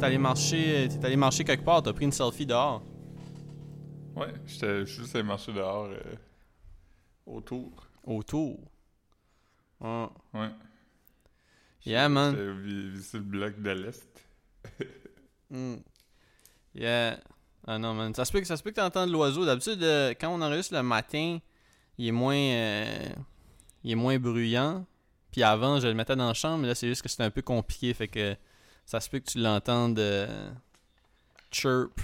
t'es allé marcher, t'es allé marcher quelque part, t'as pris une selfie dehors. Ouais, j'étais juste allé marcher dehors euh, autour. Autour. Ouais. Ouais. Yeah, man. Visiter le bloc de l'Est. Mm. Yeah. Ah non, man. Ça se peut que, ça se peut que t'entendes l'oiseau. D'habitude, euh, quand on enregistre le matin, il est moins... euh, il est moins bruyant. Puis avant, je le mettais dans la chambre, mais là, c'est juste que c'était un peu compliqué. Fait que ça se peut que tu l'entendes euh, chirp.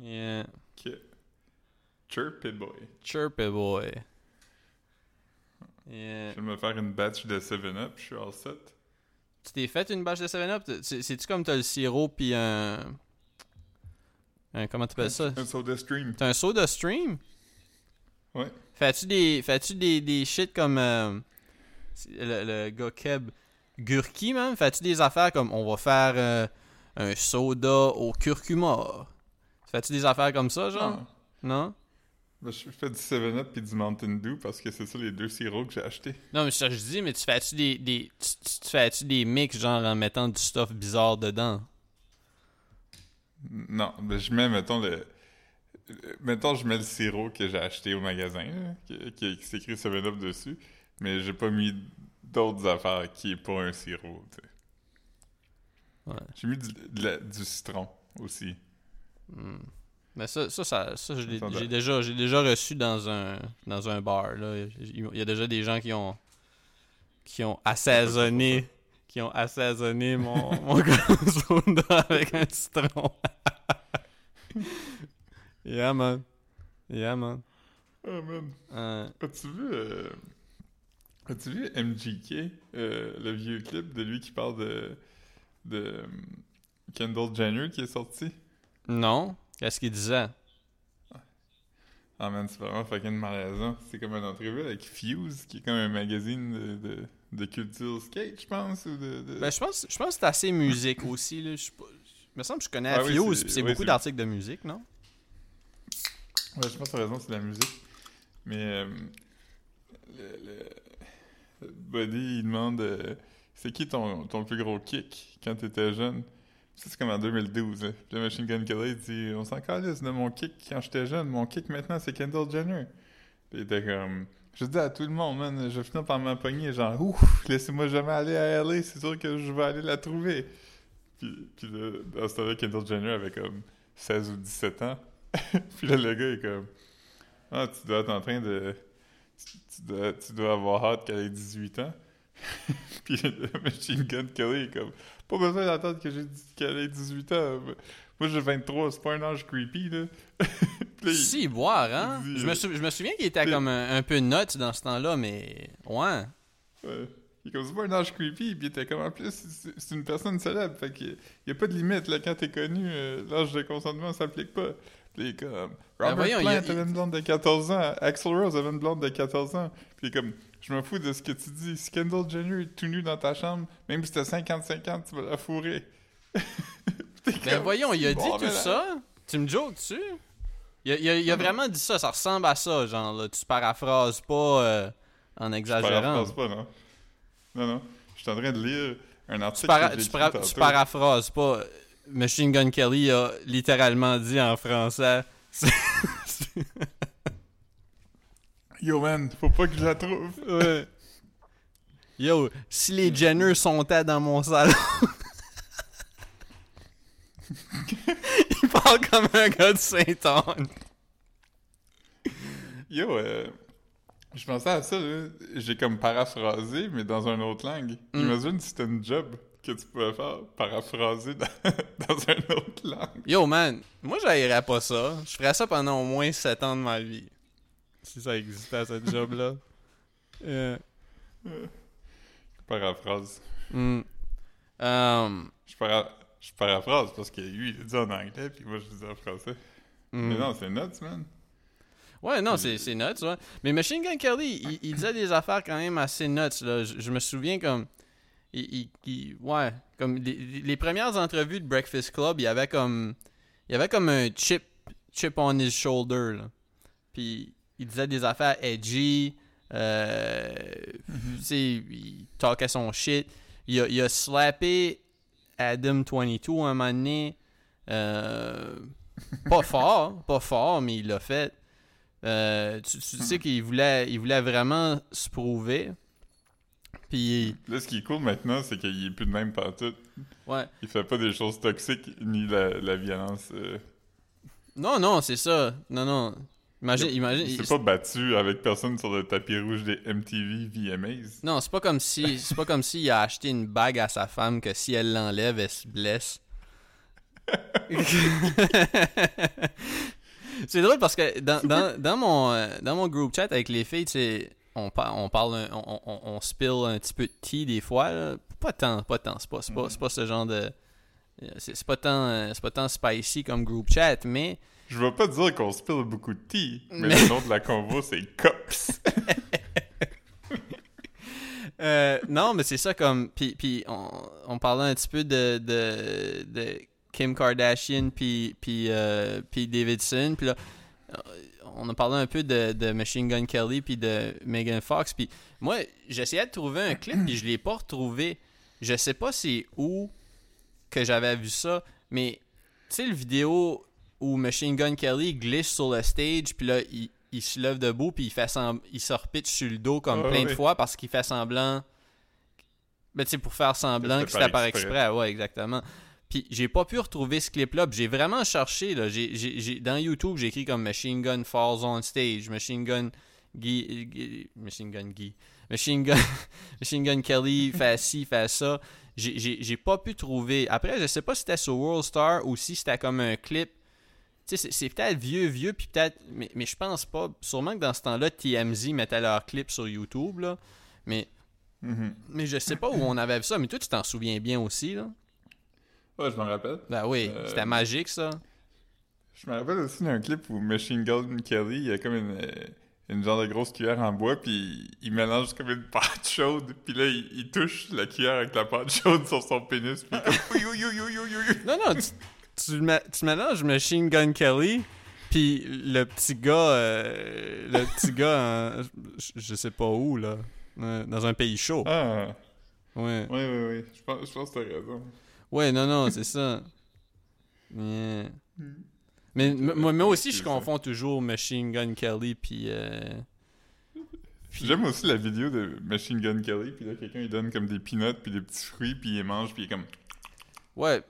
Yeah. Ok. Chirpy boy. Chirpy boy. Yeah. Je vais me faire une batch de 7-Up, je suis all set. Tu t'es fait une bâche de 7-Up? C'est- C'est-tu comme t'as le sirop puis un... un... Comment t'appelles ça? Un soda stream. T'as un soda stream? Ouais. Fais-tu des, fais-tu des, des shit comme euh, le, le gars Keb? Gurki, man? Fais-tu des affaires comme on va faire euh, un soda au curcuma? Fais-tu des affaires comme ça, genre? Non. Non? Ben, je fais du 7-Up puis du Mountain Dew parce que c'est ça les deux sirops que j'ai achetés. Non, mais ça je dis, mais tu fais-tu des, des tu, fais-tu des mix genre en mettant du stuff bizarre dedans? Non, ben je mets, mettons, le... Mettons, je mets le sirop que j'ai acheté au magasin, qui, qui s'écrit 7-Up dessus, mais j'ai pas mis d'autres affaires qui est pas un sirop, tu sais. Ouais. J'ai mis du, de la- du citron aussi. Hmm. Mais ça, ça, ça, j'ai déjà, déjà reçu dans un, dans un bar. Là. Il y a déjà des gens qui ont, qui ont assaisonné, qui ont assaisonné mon, mon grand soda avec un citron. yeah man, yeah man. Oh man. Euh, As-tu vu... euh, As-tu vu MGK, euh, le vieux clip de lui qui parle de... de euh, Kendall Jenner qui est sorti? non, qu'est-ce qu'il disait? Ah man, c'est vraiment fucking malaisant. C'est comme une entrevue avec Fuse, qui est comme un magazine de, de, de culture skate, je pense, ou de... de- Ben, je pense, je pense que c'est assez musique aussi. Là. Je sais pas- il me semble que je connais Ah oui, Fuse, puis c'est oui, beaucoup d'articles de musique, non? Ouais, je pense que t'as raison, c'est de la musique. Mais euh, le Buddy, il demande euh, c'est qui ton, ton plus gros kick quand t'étais jeune? Ça, c'est comme en 2012. Hein. Puis le Machine Gun Kelly dit On s'en calisse de mon kick quand j'étais jeune. Mon kick maintenant, c'est Kendall Jenner. Puis il était comme Je dis à tout le monde, man, je finis par m'empoigner, genre Ouf, laissez-moi jamais aller à LA, c'est sûr que je vais aller la trouver. Puis, puis là, dans ce temps-là, Kendall Jenner avait comme 16 ou 17 ans. puis là, le gars est comme Ah, tu dois être en train de. Tu, dois, tu dois avoir hâte qu'elle ait 18 ans. puis le Machine Gun Kelly est comme Pas besoin d'attendre que j'ai qu'elle ait 18 ans. Moi, j'ai 23, c'est pas un âge creepy, là. Il- Si, boire, hein? dit, Je me, sou- je me souviens qu'il était comme un, un peu nuts dans ce temps-là, mais ouais. Ouais. Il est comme, c'est pas un âge creepy, puis il était comme, en plus, c'est c'est une personne célèbre, fait qu'il y a pas de limite, là, quand t'es connu, euh, l'âge de consentement s'applique pas. Puis il est comme, Robert Ben voyons, Plant il avait une blonde de 14 ans, Axl Rose avait une blonde de 14 ans, puis il est comme, je m'en fous de ce que tu dis, si Kendall Jenner est tout nu dans ta chambre, même si t'as 50-50, tu vas la fourrer. T'es Ben voyons, il a bon, dit mais tout là- ça? Tu me jokes dessus? Il a, il il vraiment dit ça, ça ressemble à ça, genre, là, tu paraphrases pas euh, en exagérant. paraphrase pas, non? Non, non. Je suis en train de lire un Tu, article para- que j'ai tu, para- tu paraphrases pas. Machine Gun Kelly a littéralement dit en français. Yo, man, faut pas que je la trouve. Ouais. Yo, si les Jenner sont dans mon salon. Il parle comme un gars de Saint-Anne. Yo, euh, je pensais à ça, là. J'ai comme paraphrasé, mais dans une autre langue. Mm. Imagine si c'était une job que tu pouvais faire, paraphraser dans, dans une autre langue. Yo, man, moi, j'haïrais pas ça. Je ferais ça pendant au moins 7 ans de ma vie. Si ça existait, cette job-là. Euh, Paraphrase. hmm. Um, Je, para... je paraphrase parce que lui, il le dit en anglais, puis moi, je le dis en français. hmm. Mais non, c'est nuts, man. Ouais, non, c'est, c'est nuts, ouais. Mais Machine Gun Kelly, il, il disait des affaires quand même assez nuts, là. Je, je me souviens comme... Il, il- il- ouais, comme les, les premières entrevues de Breakfast Club, il y avait comme... Il y avait comme un chip, chip on his shoulder, là. Puis il disait des affaires edgy, euh, tu sais, il talkait son shit. Il a, il a slappé Adam22 un moment donné. Euh, pas fort, pas fort, mais il l'a fait. Euh, tu, tu sais qu'il voulait, il voulait vraiment se prouver. Puis, Là, ce qui est cool maintenant, c'est qu'il est plus de même partout. ouais. Il fait pas des choses toxiques ni la, la violence. euh. Non, non, c'est ça. Non, non. Imagine, imagine. Il s'est pas battu avec personne sur le tapis rouge des MTV VMAs. Non, c'est pas comme si c'est pas comme s'il a acheté une bague à sa femme que si elle l'enlève, elle se blesse. c'est drôle parce que dans, dans, dans mon euh, dans mon group chat avec les filles, sais, on, par- on parle un- on, on, on spill un petit peu de tea des fois là. Pas tant, pas tant, c'est pas c'est pas, c'est pas ce genre de euh, c'est pas tant euh, c'est pas tant spicy comme group chat, mais Je vais pas dire qu'on spill beaucoup de tea, mais Mais- le nom de la convo, c'est Cops. Euh, non, mais c'est ça comme. Puis, puis on, on parlait un petit peu de, de, de Kim Kardashian puis, puis, euh, puis Davidson. Puis là, on a parlé un peu de, de Machine Gun Kelly puis de Megan Fox. Puis moi, j'essayais de trouver un clip puis je l'ai pas retrouvé. Je sais pas c'est où que j'avais vu ça, mais tu sais, le vidéo où Machine Gun Kelly glisse sur le stage puis là, il, il se lève debout puis il fait sem- il se repitche sur le dos comme Ah plein de fois parce qu'il fait semblant ben tu sais pour faire semblant Que c'était par exprès ouais exactement puis j'ai pas pu retrouver ce clip là j'ai vraiment cherché là dans YouTube j'ai écrit comme Machine Gun Falls on Stage Machine Gun Guy, Guy- Machine Gun Guy Machine Gun Machine Gun Kelly fait ci fait ça j'ai, pas pu trouver après je sais pas si c'était sur World Star ou si c'était comme un clip tu sais, c'est, peut-être vieux, vieux, puis peut-être. Mais, mais je pense pas. Sûrement que dans ce temps-là, TMZ mettait leurs clips sur YouTube, là. Mais, Mhm. mais je sais pas où on avait vu ça. Mais toi, tu t'en souviens bien aussi, là. Ouais, je m'en rappelle. Ben oui, Euh, c'était magique, ça. Je me rappelle aussi d'un clip où Machine Gun Kelly, il a comme une, euh, une genre de grosse cuillère en bois, puis il mélange comme une pâte chaude, puis là, il, il touche la cuillère avec la pâte chaude sur son pénis, puis. Non, non, tu, tu, mé- tu mélanges Machine Gun Kelly, puis le petit gars. euh, le petit gars, je, je sais pas où, là. euh, Dans un pays chaud. Ah, Ouais. oui, oui, oui. Je pense, je pense que t'as raison. Ouais, non, non, c'est ça. Yeah. Mais m- moi, moi aussi, je confonds toujours Machine Gun Kelly puis. euh, puis- J'aime aussi la vidéo de Machine Gun Kelly, puis là, quelqu'un, il donne comme des peanuts, puis des petits fruits, puis il les mange, puis il est comme... Ouais.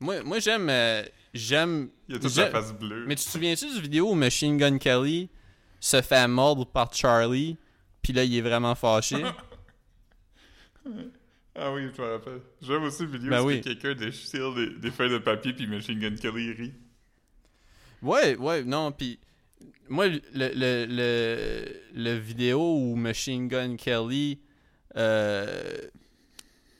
Moi, moi j'aime. euh, j'aime. Il a toute la face bleue. Mais tu te souviens-tu du vidéo où Machine Gun Kelly se fait mordre par Charlie, puis là, il est vraiment fâché? Ah oui, je me rappelle. J'aime aussi la vidéo Ben où oui. quelqu'un déchire des, des feuilles de papier, puis Machine Gun Kelly rit. Ouais, ouais, non, puis moi, le, le, le, le vidéo où Machine Gun Kelly, euh,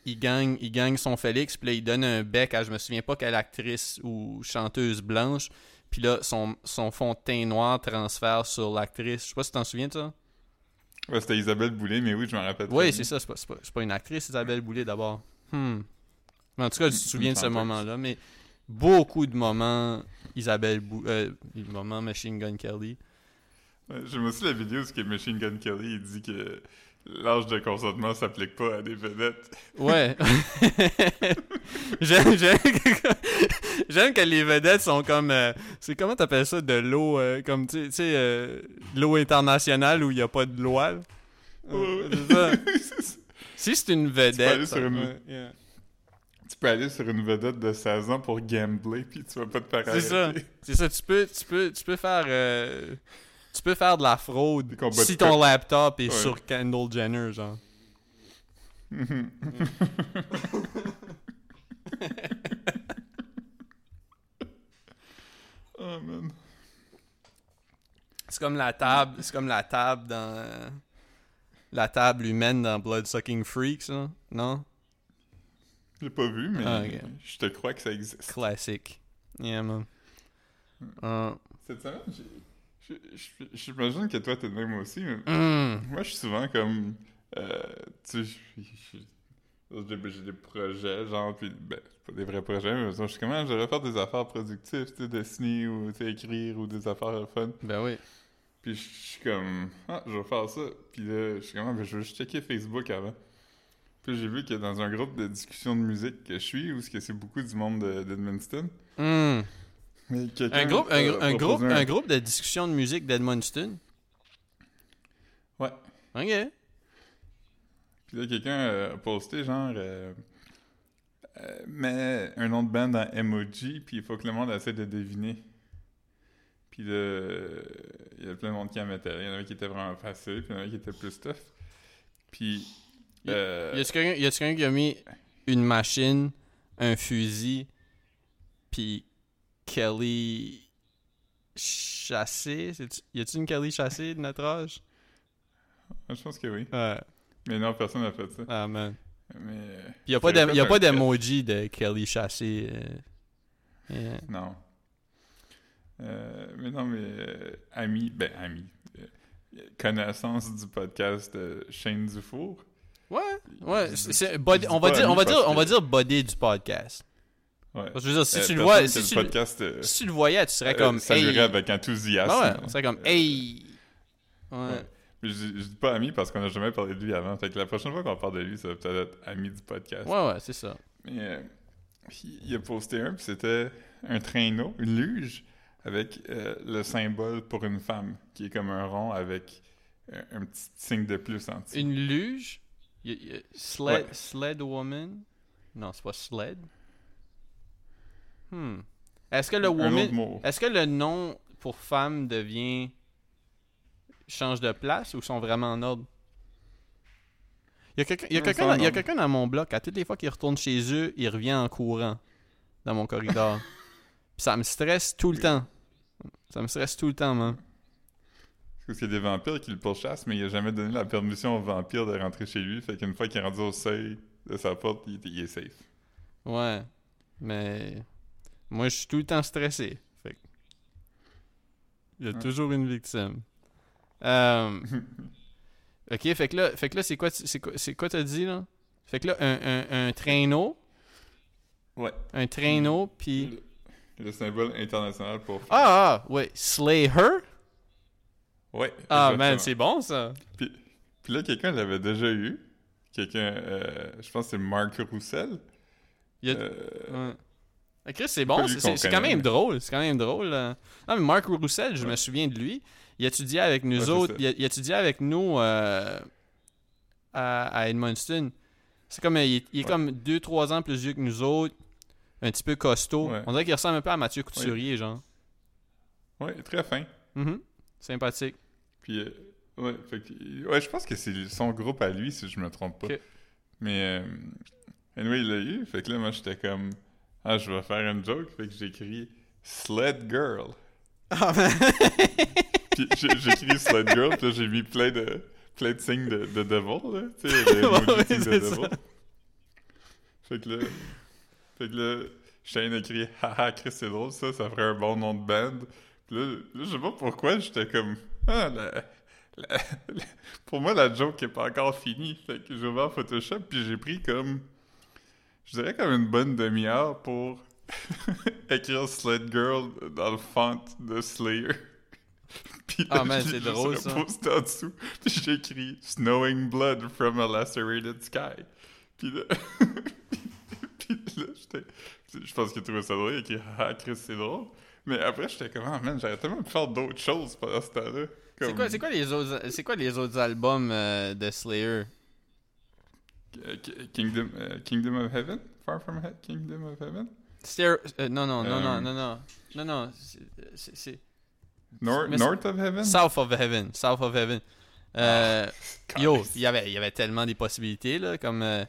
il, gagne, il gagne son Félix, puis là, il donne un bec à je me souviens pas quelle actrice ou chanteuse blanche, puis là, son, son fond de teint noir transfère sur l'actrice. Je sais pas si tu t'en souviens de ça. Ouais, c'était Isabelle Boulay, mais oui, je m'en rappelle. Oui, c'est ça, c'est pas, pas, une actrice, Isabelle Boulay d'abord. Hmm. Mais en tout cas, je me souviens de ce moment-là, mais beaucoup de moments Isabelle Bou euh, moments Machine Gun Kelly. J'aime aussi la vidéo où Machine Gun Kelly il dit que l'âge de consentement s'applique pas à des vedettes. Ouais. j'aime, j'aime, j'aime que les vedettes sont comme. euh, c'est comment t'appelles ça de l'eau, euh, comme tu sais- tu euh, l'eau internationale où il n'y a pas de loi. Euh, Ouais. c'est ça. Si c'est une aller vedette. une- ouais, yeah. tu peux aller sur une vedette de 16 ans pour gambler, puis tu vas pas te faire C'est ça. C'est ça, tu peux, tu peux, tu peux faire. Tu peux faire de la fraude si ton laptop est Ouais. sur Kendall Jenner, genre. oh man. C'est comme la table, c'est comme la table dans la table humaine dans Bloodsucking Freaks, ça, non? J'ai pas vu, mais Ah, ok. je te crois que ça existe. Classique. Yeah, man. Euh, Cette semaine, j'ai- j'imagine que toi t'es de même aussi, mais mm, moi je suis souvent comme. euh, tu sais, j'ai des projets, genre, puis ben, c'est pas des vrais projets, mais je suis comment je devrais faire des affaires productives, tu sais, dessiner ou tu sais, écrire ou des affaires fun. ben oui. Puis je suis comme, ah, je vais faire ça. Puis là, je suis comme, ah, ben, je vais juste checker Facebook avant. Puis j'ai vu que dans un groupe de discussion de musique que je suis, où c'est beaucoup du monde de- d'Edmundston, Hmm. Mais Un groupe, un, groupe, un- un groupe de discussion de musique d'Edmundston. Ouais. Ok. Puis là, quelqu'un a posté genre. euh, euh, mets un nom de band dans emoji, puis il faut que le monde essaie de deviner. Puis là, il y a plein de monde qui en mettait. Il y en avait qui étaient vraiment faciles, puis il y en avait qui étaient plus tough. Puis. Y- euh, Y a-tu quelqu'un y a-tu quelqu'un qui a mis une machine, un fusil, puis Kelly chassé? Y a-tu une Kelly chassé de notre âge? je pense que oui. Ouais. Mais non, personne n'a fait ça. Ah, man. Mais. Puis y a pas d'emoji de Kelly chassé. euh. Yeah. Non. Euh, mais non, mais euh, ami, ben ami, euh, connaissance du podcast de Shane Dufour. Ouais, ouais. Body- on va dire, on va dire, on va dire body du podcast. Ouais. Parce que je veux dire, si Euh, tu le personne vois, que si le tu, le- podcast euh, si tu le voyais, tu serais euh, comme, saluerait hey. avec enthousiasme. Ah ouais, là. tu serais comme, hey. Ouais. Je, dis- je dis pas ami parce qu'on a jamais parlé de lui avant. Fait que la prochaine fois qu'on parle de lui, ça va peut-être être ami du podcast. Ouais, ouais, c'est ça. Mais euh, il a posté un, puis c'était un traîneau, une luge, avec euh, le symbole pour une femme, qui est comme un rond avec un petit signe de plus en dessous. Une luge? Y y sled, Ouais. sled woman? Non, c'est pas sled. Hmm. Est-ce que le woman. Est-ce que le nom pour femme devient. change de place ou sont vraiment en ordre? Il y a quelqu'un en dans, dans mon bloc, à toutes les fois qu'il retourne chez eux, il revient en courant dans mon corridor. Puis ça me stresse tout le temps. Ça me stresse tout le temps, man. Parce qu'il y a des vampires qui le pourchassent, mais il a jamais donné la permission aux vampires de rentrer chez lui. Fait qu'une fois qu'il est rendu au seuil de sa porte, il, il est safe. Ouais. Mais moi, je suis tout le temps stressé. Fait Il y a Ouais. toujours une victime. Euh, ok, fait que là, fait que là c'est quoi, c'est quoi, t'as dit là? Fait que là, un, un, un traîneau, Ouais. un traîneau, puis... Le, le symbole international pour. Ah, ah, ouais, Slay Her? Ouais. Ah, exactement. man, c'est bon ça. Puis, puis là, quelqu'un l'avait déjà eu. Quelqu'un, euh, je pense que c'est Marc Roussel. Il y a- Euh, Ouais. Ah, Chris, c'est bon, c'est- quand même drôle, c'est quand même drôle. là. Ah, mais Mark Roussel, je me souviens de lui. Il étudiait avec nous Ouais, autres, il, étudiait avec nous euh, à, à Edmundston. C'est comme, il est, il est Ouais. comme 2-3 ans plus vieux que nous autres, un petit peu costaud. On dirait qu'il ressemble un peu à Mathieu Couturier, genre. ouais, très fin. Mhm. Sympathique. Puis, euh, ouais, fait que- ouais, je pense que c'est son groupe à lui, si je me trompe pas. Mais, euh, anyway, il l'a eu. Fait que là, moi, j'étais comme, ah, je vais faire une joke. Fait que j'écris Sled Girl. Ah, j'ai- j'écris Sled Girl, puis j'ai mis plein de, plein de signes de, de devil, là. Tu sais, le Ouais, emoji ouais, signe de devil. Fait que là, fait que là, Shane écrit Haha, Chris, c'est drôle ça, ça ferait un bon nom de band. Puis là, là je sais pas pourquoi, j'étais comme Ah, la, la- la- pour moi, la joke est pas encore finie. Fait que j'ai ouvert Photoshop, puis j'ai pris comme, je dirais comme une bonne demi-heure pour écrire Sled Girl dans le font de Slayer. Puis Ah, là, man, j'ai c'est drôle, ça. en dessous, puis j'ai écrit Snowing Blood from a Lacerated Sky. Puis là, puis là j'étais. Je pense qu'il trouvait ça drôle, il a écrit Ah, Chris, c'est drôle. Mais après, j'étais comme, ah man, j'aurais tellement pu faire d'autres choses pendant ce temps-là. C'est Comme, quoi, c'est quoi les autres, quoi les autres albums euh, de Slayer? Euh, Ki- Kingdom, euh, Kingdom of Heaven? Far from He- Kingdom of Heaven? Stair- euh, non, non, non, non, Euh, non, non, non, non, c'est- c'est- c'est Nor- Mais c'est- North of Heaven? South of Heaven, South of Heaven. Euh, Ah, yo, Christ. il y avait, y avait tellement des possibilités là, comme euh,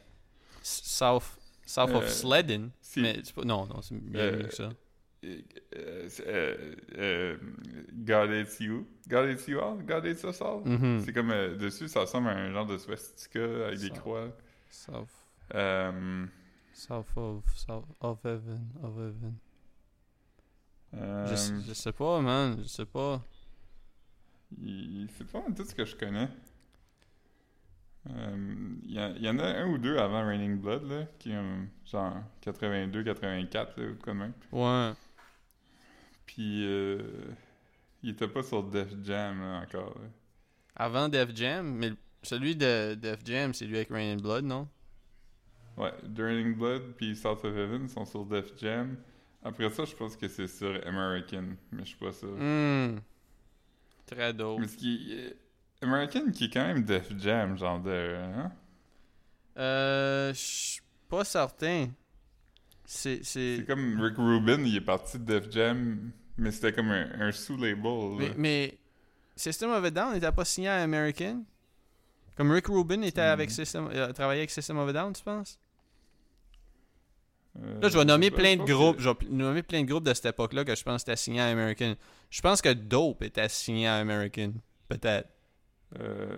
South, South of Euh, Sledden. si- Mais non, non, c'est Euh, mieux que ça. Euh, euh, euh, euh, God hates you. God hates you all? God hates us all? Mhm. C'est comme, euh, dessus, ça ressemble à un genre de swastika avec des croix. South, Euh, South of, South of Heaven, of Heaven. euh, Je, sais- je sais pas, man, je sais pas. il- c'est pas tout ce que je connais. Euh, Il y, en a un ou deux avant Raining Blood, là, qui genre 82, 84, là, ou de même. Ouais. Puis, euh, il était pas sur Def Jam, là, encore. là. Avant Def Jam, mais celui de Def Jam, c'est lui avec Rain and Blood, non? Ouais, Draining Blood puis South of Heaven sont sur Def Jam. Après ça, je pense que c'est sur American, mais je suis pas sûr. Hmm. Très dope. Mais ce qui est- American qui est quand même Def Jam, genre de. Hein? Euh, je suis pas certain. C'est. c'est- comme Rick Rubin, il est parti de Def Jam, mais c'était comme un, un sous-label. Mais, mais System of a Down n'était pas signé à American? Comme Rick Rubin était avec System, euh, travaillait avec System of a Down, tu penses? Euh, Là, je vais nommer plein de groupes. Je vais nommer plein de groupes de cette époque-là que je pense que c'était signé à American. Je pense que Dope était signé à American. Peut-être. Euh,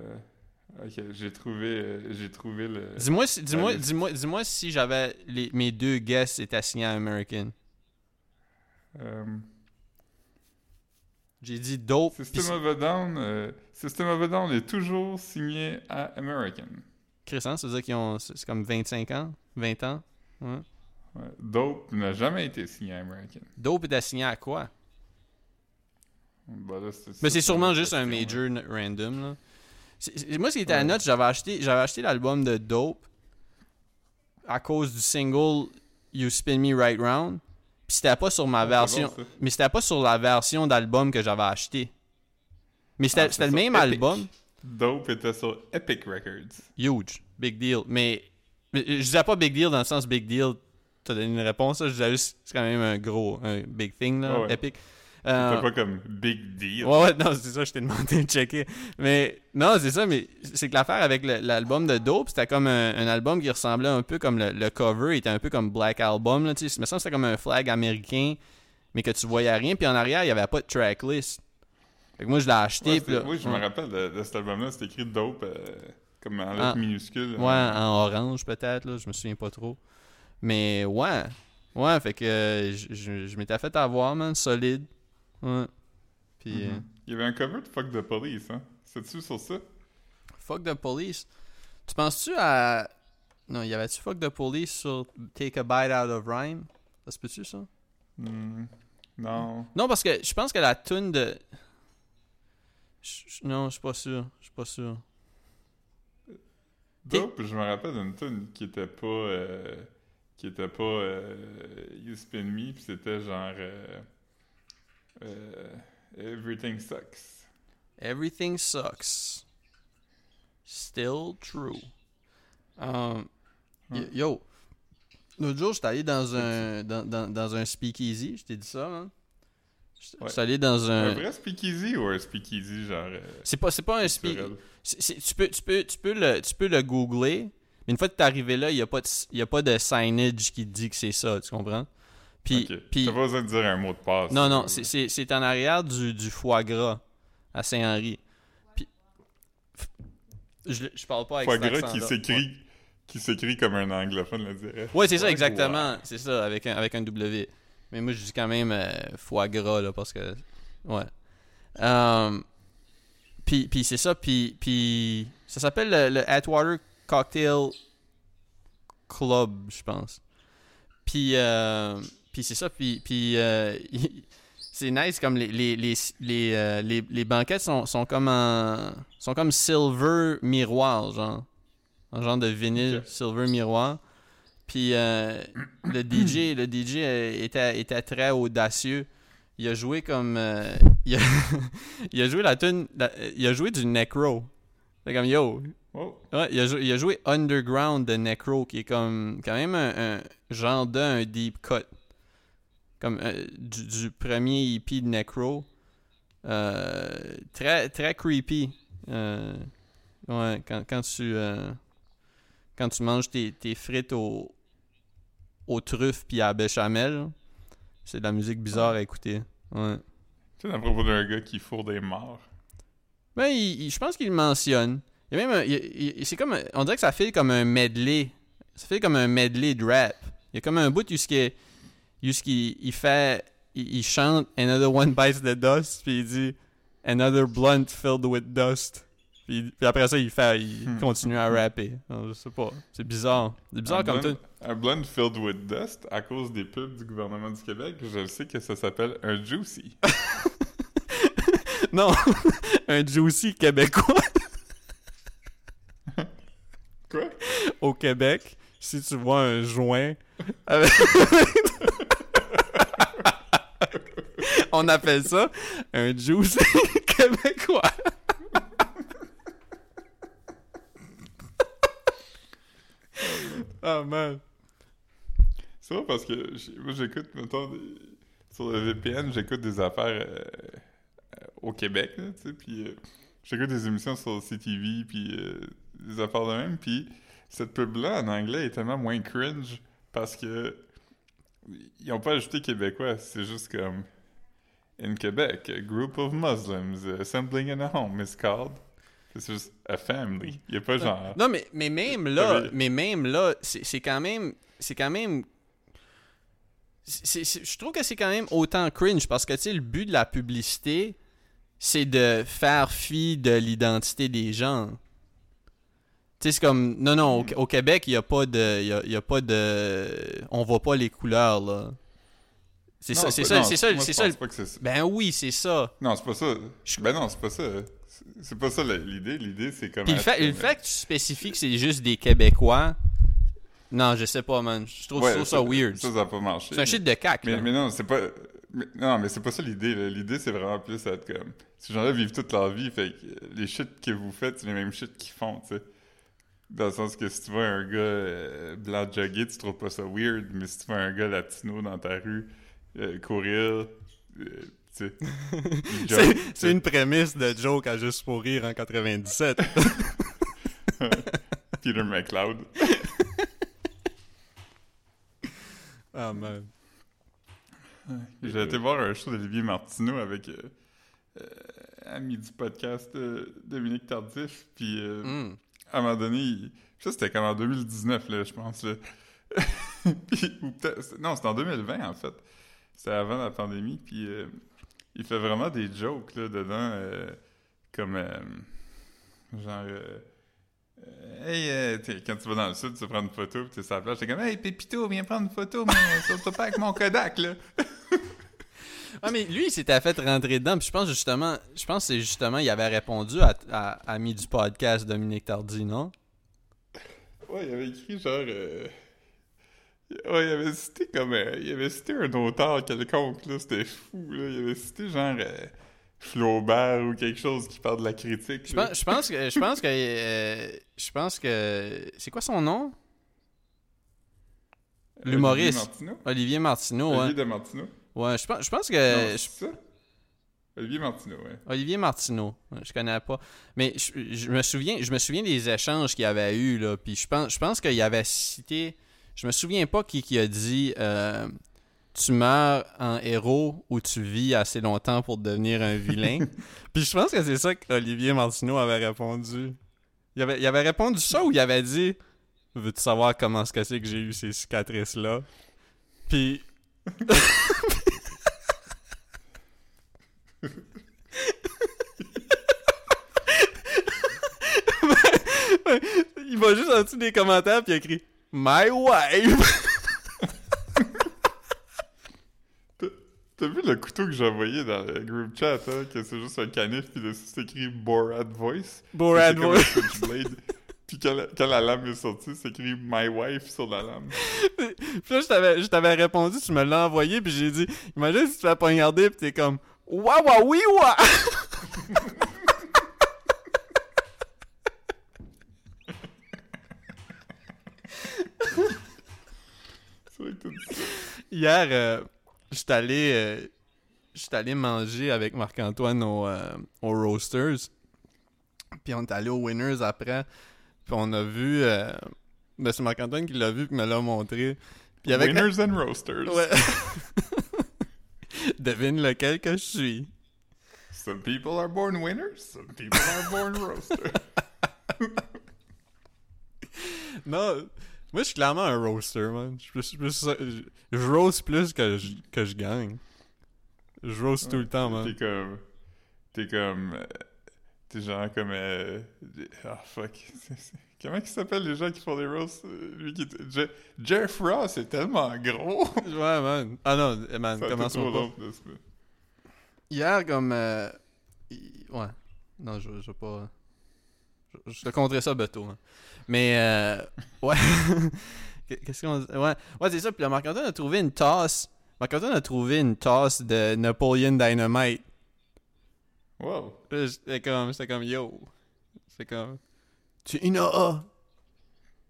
ok, j'ai trouvé, euh, j'ai trouvé le. Dis-moi si, dis-moi, dis-moi, dis-moi si j'avais les, mes deux guests étaient signés à American. euh, J'ai dit Dope. System of a Down, euh, System of a Down est toujours signé à American. Chris, hein, ça veut dire qu'ils ont. C'est comme 25 ans 20 ans Ouais. Ouais. Dope n'a jamais été signé à American. Dope était signé à quoi? Bah là, Mais c'est sûrement juste un major là. random. Là. Moi, ce qui était à note, j'avais acheté, j'avais acheté l'album de Dope à cause du single You Spin Me Right Round. Puis c'était pas sur ma Ah, version. bon, mais c'était pas sur la version d'album que j'avais acheté. Mais c'était Ah, le même Epic. album. Dope était sur Epic Records. Huge. Big deal. Mais, mais je disais pas big deal dans le sens big deal. T'as donné une réponse. là. Je disais juste c'est quand même un gros, un big thing, là, Ah ouais. epic. C'était Euh, pas comme Big Deal. Ouais, ouais, non, c'est ça, je t'ai demandé de checker. Mais non, c'est ça, mais c'est que l'affaire avec l'album de Dope, c'était comme un, un album qui ressemblait un peu comme le, le cover, il était un peu comme Black Album, là, tu sais. Me semble c'était comme un flag américain, mais que tu voyais rien, puis en arrière, il n'y avait pas de tracklist. Fait que moi, je l'ai acheté, Ouais, là- oui, je ouais. me rappelle de, de cet album-là. C'était écrit Dope euh, comme en lettres Ah. minuscules. Ouais, en orange peut-être, là, je me souviens pas trop. Mais ouais, ouais, fait que euh, je, je- je m'étais fait avoir, man, solide. Ouais. Puis, euh, Mhm. Il y avait un cover de Fuck the Police, hein? C'est-tu sur ça? Fuck the Police. Tu penses-tu à. Non, y avait-tu Fuck the Police sur Take a Bite Out of Rhyme? Ça se peut-tu, ça? Hmm, Non. Non, parce que je pense que la tune de. Non, je suis pas sûr. Je suis pas sûr. T'es- Dope, je me rappelle d'une tune qui était pas. euh, qui était pas. euh, you Spin Me, puis c'était genre. euh, euh, Everything Sucks. Everything sucks. Still true. Um, Ouais. Yo, l'autre jour, j'étais allé dans un, dans, dans, dans un speakeasy. Je t'ai dit ça, man. J'étais Ouais. allé dans un. Un vrai speakeasy ou un speakeasy genre. euh, C'est pas, c'est pas un speak. culturel? c'est- c'est- tu, peux, tu, peux, tu, peux le, tu peux le googler, mais une fois que t'es arrivé là, il n'y a, pas de- y a pas de signage qui te dit que c'est ça, tu comprends? Puis, Ok. puis- T'as pas besoin de dire un mot de passe. non, non, c'est- c'est c'est en arrière du, du foie gras à Saint-Henri. Puis, je, je parle pas avec Foie gras qui s'écrit. Qui s'écrit comme un anglophone le dirait. Ouais, c'est ça, exactement. gras. C'est ça, avec un, avec un W. Mais moi, je dis quand même euh, foie gras, là, parce que. Ouais. Um, puis, puis c'est ça, puis, puis ça s'appelle le, le Atwater Cocktail Club, je pense. Puis, euh, puis c'est ça, puis, puis euh, c'est nice comme les, les, les, les, euh, les, les banquettes sont, sont comme en, sont comme silver miroir, genre. Un genre de vinyle silver miroir. Puis euh, le DJ, le DJ était, était très audacieux. Il a joué comme. euh, il, a, il a joué la tune. il a joué du Necro. C'est comme yo. Oh, Ouais, il, a joué, il a joué Underground de Necro, qui est comme quand même un, un genre d'un deep cut. Comme euh, du, du premier EP de Necro. Euh, très, très creepy. Euh, ouais, quand, quand tu. quand tu manges tes, tes frites au, aux truffes puis à la béchamel, c'est de la musique bizarre à écouter. Ouais. tu sais, à propos d'un gars qui fourre des morts. Ben, il- il- je pense qu'il mentionne. Il y a même c'est comme on dirait que ça fait comme un medley. Ça fait comme un medley de rap. Il y a comme un bout jusqu'il jusqu'il il fait il, il chante Another one bites the dust puis il dit Another blunt filled with dust. Puis, puis après ça il fait il Hmm. continue à rapper. Non, je sais pas, c'est bizarre. C'est bizarre un comme tout. Un blend filled with dust, à cause des pubs du gouvernement du Québec, je sais que ça s'appelle un juicy. Non, un juicy québécois Quoi? au Québec, si tu vois un joint avec... On appelle ça un juice québécois. oh man. C'est vrai parce que moi j'écoute, mettons, sur le VPN, j'écoute des affaires euh, au Québec, tu sais, puis euh, j'écoute des émissions sur CTV, puis euh, des affaires de même, puis cette pub-là en anglais est tellement moins cringe parce que ils ont pas ajouté québécois, c'est juste comme In Quebec, a group of Muslims assembling in a home is called. C'est juste a family. Il y a pas genre. Non, mais, mais même là, mais même là, c'est quand même. C'est quand même. je trouve que c'est quand même autant cringe parce que, tu sais, le but de la publicité, c'est de faire fi de l'identité des gens. Tu sais, c'est comme. Non, non, au, au Québec, il n'y a pas de. Y a, y a pas de. On voit pas les couleurs, là. C'est ça, c'est ça, c'est ça, c'est ça. Ben oui, c'est ça. Non, c'est pas ça. Je- Ben non, c'est pas ça. C'est- pas ça l'idée. L'idée, c'est comme. Puis le fait, le fait que tu spécifies que c'est juste des Québécois. Non, je sais pas, man. Je trouve, je Ouais, trouve ça weird. Ça, ça n'a pas marché. C'est un shit de cac, Mais, mais non, c'est pas. mais- non, mais c'est pas ça l'idée. L'idée, c'est vraiment plus être comme. Ces gens-là vivent toute leur vie, fait que les shit que vous faites, c'est les mêmes shit qu'ils font, tu sais. Dans le sens que si tu vois un gars euh, blanc jogger, tu trouves pas ça weird, mais si tu vois un gars latino dans ta rue euh, courir, euh, tu sais. C'est- une prémisse de joke à juste pour rire en 97. Peter McLeod. Ah, man. J'ai été voir un show d'Olivier Martineau avec euh, euh, ami du podcast euh, Dominique Tardif, puis euh, Mm. À un moment donné, ça c'était comme en 2019, là, je pense. Ou non, c'était en 2020 en fait. C'était avant la pandémie, puis euh, il fait vraiment des jokes là, dedans, euh, comme euh, genre. Hey, quand tu vas dans le sud, tu prends une photo, puis t'es sur la plage, t'es comme Hey, Pépito, viens prendre une photo, mais surtout pas avec mon Kodak, là. Ah, mais lui, il s'était fait rentrer dedans. Puis je pense justement, je pense que c'est justement, il avait répondu à, à, ami du podcast Dominique Tardy, non? Ouais, il avait écrit genre. euh, Ouais, il avait cité comme. euh, Il avait cité un auteur quelconque, là, c'était fou, là. Il avait cité genre. euh, Flaubert ou quelque chose qui parle de la critique. Je pense, je pense que. Je pense que. euh, je pense que. C'est quoi son nom? l'humoriste. Olivier Martineau. Olivier Martineau. Olivier de Martineau. Ouais, je pense, je pense que. ça? Olivier Martineau, ouais. Olivier Martineau, je connais pas. Mais je, je me souviens, je me souviens des échanges qu'il y avait eu là. Puis je pense, je pense qu'il avait cité. Je me souviens pas qui, qui a dit euh, tu meurs en héros ou tu vis assez longtemps pour devenir un vilain. Puis je pense que c'est ça qu'Olivier Martineau avait répondu. Il avait, il avait répondu ça ou il avait dit veux-tu savoir comment ce que c'est que j'ai eu ces cicatrices là. Puis il va juste en dessous des commentaires puis il a écrit My wife. T'as vu le couteau que j'ai envoyé dans le group chat, hein, que c'est juste un canif, puis dessus c'est écrit Borat Voice. Borat un voice. Puis quand la, quand la lame est sortie, c'est écrit My wife sur la lame. Puis là, je t'avais, je t'avais répondu, tu me l'as envoyé, puis j'ai dit, imagine si tu fais pas regarder, puis t'es comme, Dit ça. Hier, euh, j'étais allé, euh, j'étais allé manger avec Marc-Antoine au, euh, au Roasters. Puis on est allé aux Winners après. Puis on a vu. euh, ben, c'est Marc-Antoine qui l'a vu et me l'a montré. Puis avec. Winners and Roasters. Ouais. Devine lequel que je suis. Some people are born winners, some people are born roasters. Non, moi je suis clairement un roaster, man. Je, je, je roast plus que je, que je gagne. Je roast tout le temps, man. T'es comme. T'es comme. euh, T'es genre comme. euh, Ah fuck. Comment ils s'appellent les gens qui font des roasts euh, Lui qui était- Je- Jeff Ross est tellement gros. Ouais, man. Ah non, eh, man, Ça a été commençons trop pas. long de se- Hier, comme. euh, il- Ouais. Non, je, je vais pas. Je, je te compterai ça bientôt. hein. Mais, euh, ouais. Qu'est-ce qu'on dit? Ouais, ouais c'est ça. Puis là, Marc-Antoine a trouvé une tasse. Marc-Antoine a trouvé une tasse de Napoleon Dynamite. Wow. Là, J'étais comme, comme, yo. C'est comme, Tina,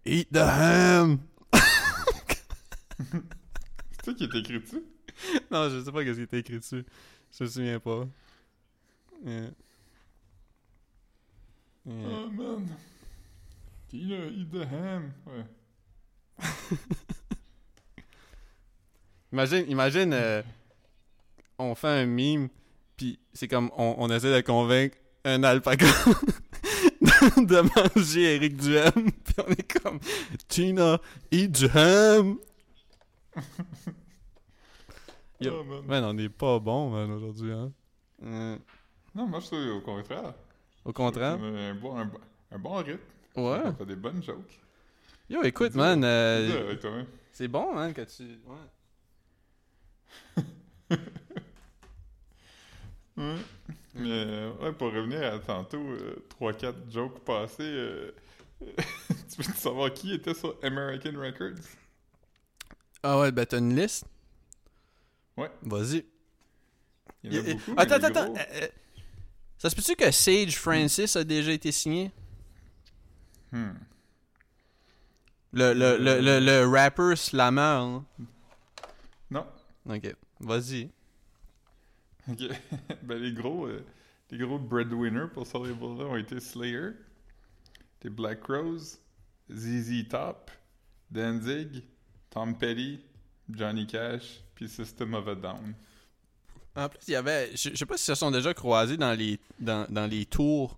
eat the ham. C'est toi qui est écrit dessus? non, je sais pas ce qui était écrit dessus. Je me souviens pas. Yeah. Yeah. Oh man. Tina, eat the ham. Ouais. Imagine, imagine, euh, on fait un meme, puis c'est comme, on, on essaie de convaincre un alpaca de, manger Eric Duhem, puis on est comme, Tina, eat du ham. Yo. Oh man. Man, on est pas bon, man, aujourd'hui, hein. Non, moi je trouve au contraire. au contraire? On a Un bon, un, bon- un bon rythme. Ouais. On fait des bonnes jokes. Yo, écoute, man, euh, c'est bon, man, que tu... Ouais. Ouais. Mais euh, ouais, pour revenir à tantôt, 3-4 jokes passés, euh, tu veux savoir qui était sur American Records? Ah ouais, ben t'as une liste? Ouais. Vas-y. Il y en a beaucoup, attends, attends, attends. euh, euh, ça se peut-tu que Sage Francis a déjà été signé? Hmm. Le, le, le, le, le rapper slammer, hein? Non. Ok, vas-y. Ok. ben, les gros, euh, les gros breadwinners pour ce label-là ont été Slayer, les Black Crowes, ZZ Top, Danzig, Tom Petty, Johnny Cash, puis System of a Down. En plus, il y avait. Je, je sais pas si se sont déjà croisés dans les, dans, dans les tours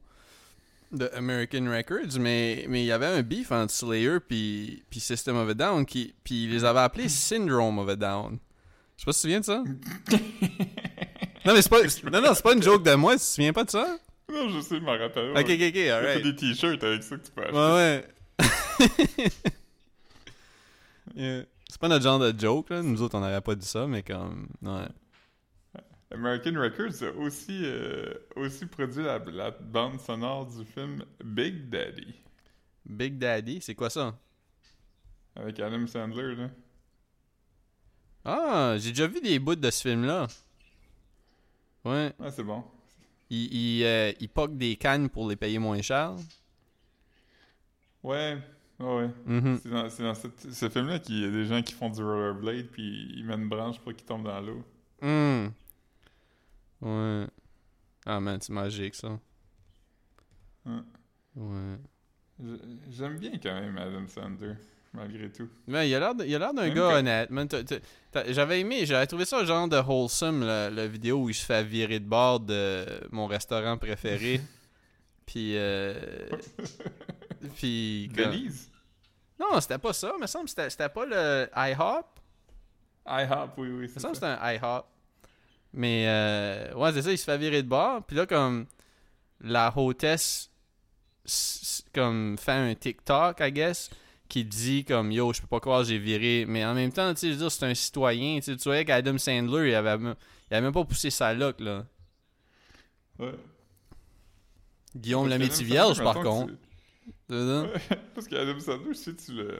de American Records, mais mais il y avait un beef entre Slayer puis, puis System of a Down, qui, puis ils les avaient appelés Syndrome of a Down. Je sais pas si tu te souviens de ça? non, mais c'est pas. Non, non, c'est pas une joke de moi, tu te souviens pas de ça? Non, je sais, je m'en rappelle. Ok, ok, ok, alright. des t-shirts avec ça que tu peux acheter. Ouais, ouais. Yeah. C'est pas notre genre de joke, là. Nous autres, on n'aurait pas dit ça, mais comme. Ouais. American Records a aussi, euh, aussi produit la, la bande sonore du film Big Daddy Big Daddy, c'est quoi ça? avec Adam Sandler. Là. Ah, j'ai déjà vu des bouts de ce film-là. Ouais. Ah, c'est bon. Il, il, euh, il poque des cannes pour les payer moins cher. Ouais, ouais, ouais. Mhm. C'est dans, c'est dans cette- ce film-là qu'il y a des gens qui font du rollerblade puis ils mettent une branche pour qu'ils tombent dans l'eau. Hmm. Ouais. Ah, man, c'est magique, ça. Ouais. Ouais. Je- J'aime bien quand même Adam Sandler, malgré tout. Mais il a l'air d'un gars que- honnête. J'avais aimé, j'avais trouvé ça genre de wholesome, la, la vidéo où il se fait virer de bord de mon restaurant préféré. puis, euh, puis... comme-? Non, c'était pas ça. Il me semble que c'était pas le IHOP. IHOP, oui, oui, Il me semble c'était un IHOP. Mais, euh, ouais, c'est ça, il se fait virer de bord. Puis là, comme, la hôtesse, comme, fait un TikTok, I guess, qui dit, comme, yo, je peux pas croire j'ai viré. Mais en même temps, tu sais, je veux dire, c'est un citoyen. Tu sais, tu voyais qu'Adam Sandler, il avait, même- il avait même pas poussé sa loque, là. Ouais. Guillaume Sandler, vierge, par contre. Tu? Ouais, Parce qu'Adam Sandler, si tu le.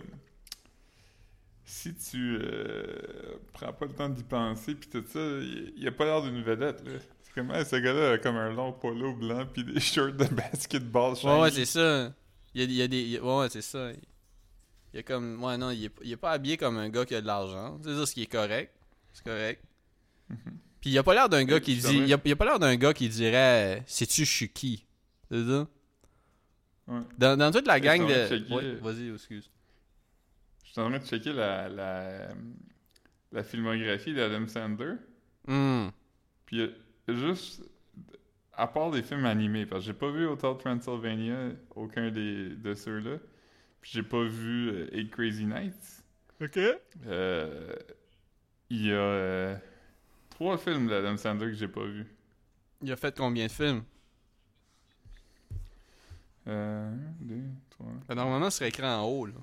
Si tu euh, prends pas le temps d'y penser, puis tout ça, il, il a pas l'air d'une vedette, là. C'est comme, hey, ce gars-là a comme un long polo blanc, puis des shorts de basketball Ouais, ouais, c'est ça. Il y a, il y a des. ouais, c'est ça. Il a comme. Ouais, non, il est, il est pas habillé comme un gars qui a de l'argent. C'est ça ce qui est correct. C'est correct. Puis il a pas l'air d'un gars qui dit. Il a, il a pas l'air d'un gars qui dirait euh, Sais-tu, je suis qui? C'est ça? Ouais. dans, dans toute la gang de. checker. Ouais, vas-y, excuse. Je suis en train de checker la, la, la filmographie d'Adam Sandler, Hmm. puis a juste. À part des films animés, parce que j'ai pas vu Hotel Transylvania, aucun des, de ceux-là, j'ai pas vu euh, Eight Crazy Nights. Ok. Euh, il y a euh, trois films d'Adam Sandler que j'ai pas vus. Il a fait combien de films? Euh, un, deux, trois. Ben, Normalement, ce serait écrit en haut, là.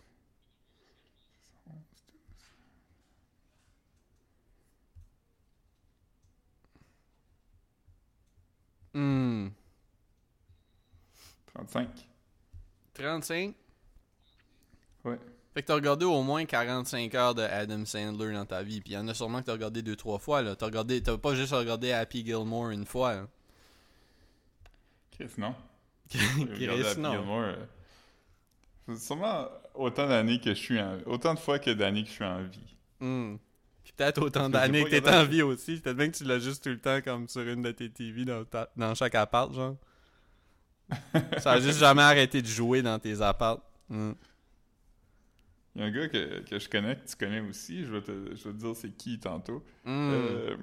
Hmm. 35. 35? Ouais. Fait que t'as regardé au moins 45 heures de Adam Sandler dans ta vie. Puis il y en a sûrement que t'as regardé deux, trois fois. là. T'as regardé, t'as pas juste regardé Happy Gilmore une fois. là. Chris, non. Chris, Happy non. Gilmore, euh, C'est sûrement autant d'années que je suis en... Autant de fois que d'années que je suis en vie. Hmm. Puis peut-être autant d'années que t'es en vie aussi. Peut-être bien que tu l'as juste tout le temps comme sur une de tes TV dans, ta- dans chaque appart, genre. Ça a juste jamais arrêté de jouer dans tes apparts. Hmm. Il y a un gars que, que je connais, que tu connais aussi, je vais te, je vais te dire c'est qui tantôt. Hmm. Euh,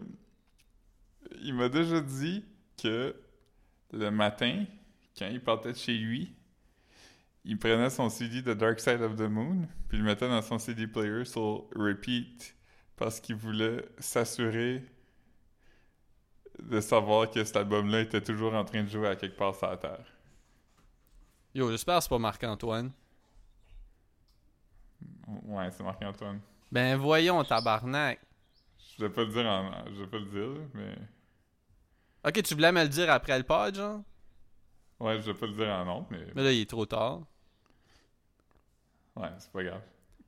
il m'a déjà dit que le matin, quand il partait de chez lui, il prenait son CD de Dark Side of the Moon, puis il le mettait dans son CD player sur repeat parce qu'il voulait s'assurer de savoir que cet album-là était toujours en train de jouer à quelque part sur la Terre. Yo, j'espère que c'est pas Marc-Antoine. Ouais, c'est Marc-Antoine. Ben voyons, tabarnak. Je vais pas le dire en... Je vais pas le dire, mais... Ok, tu voulais me le dire après le pod, genre? Ouais, je vais pas le dire en honte, mais... Mais là, il est trop tard. Ouais, c'est pas grave.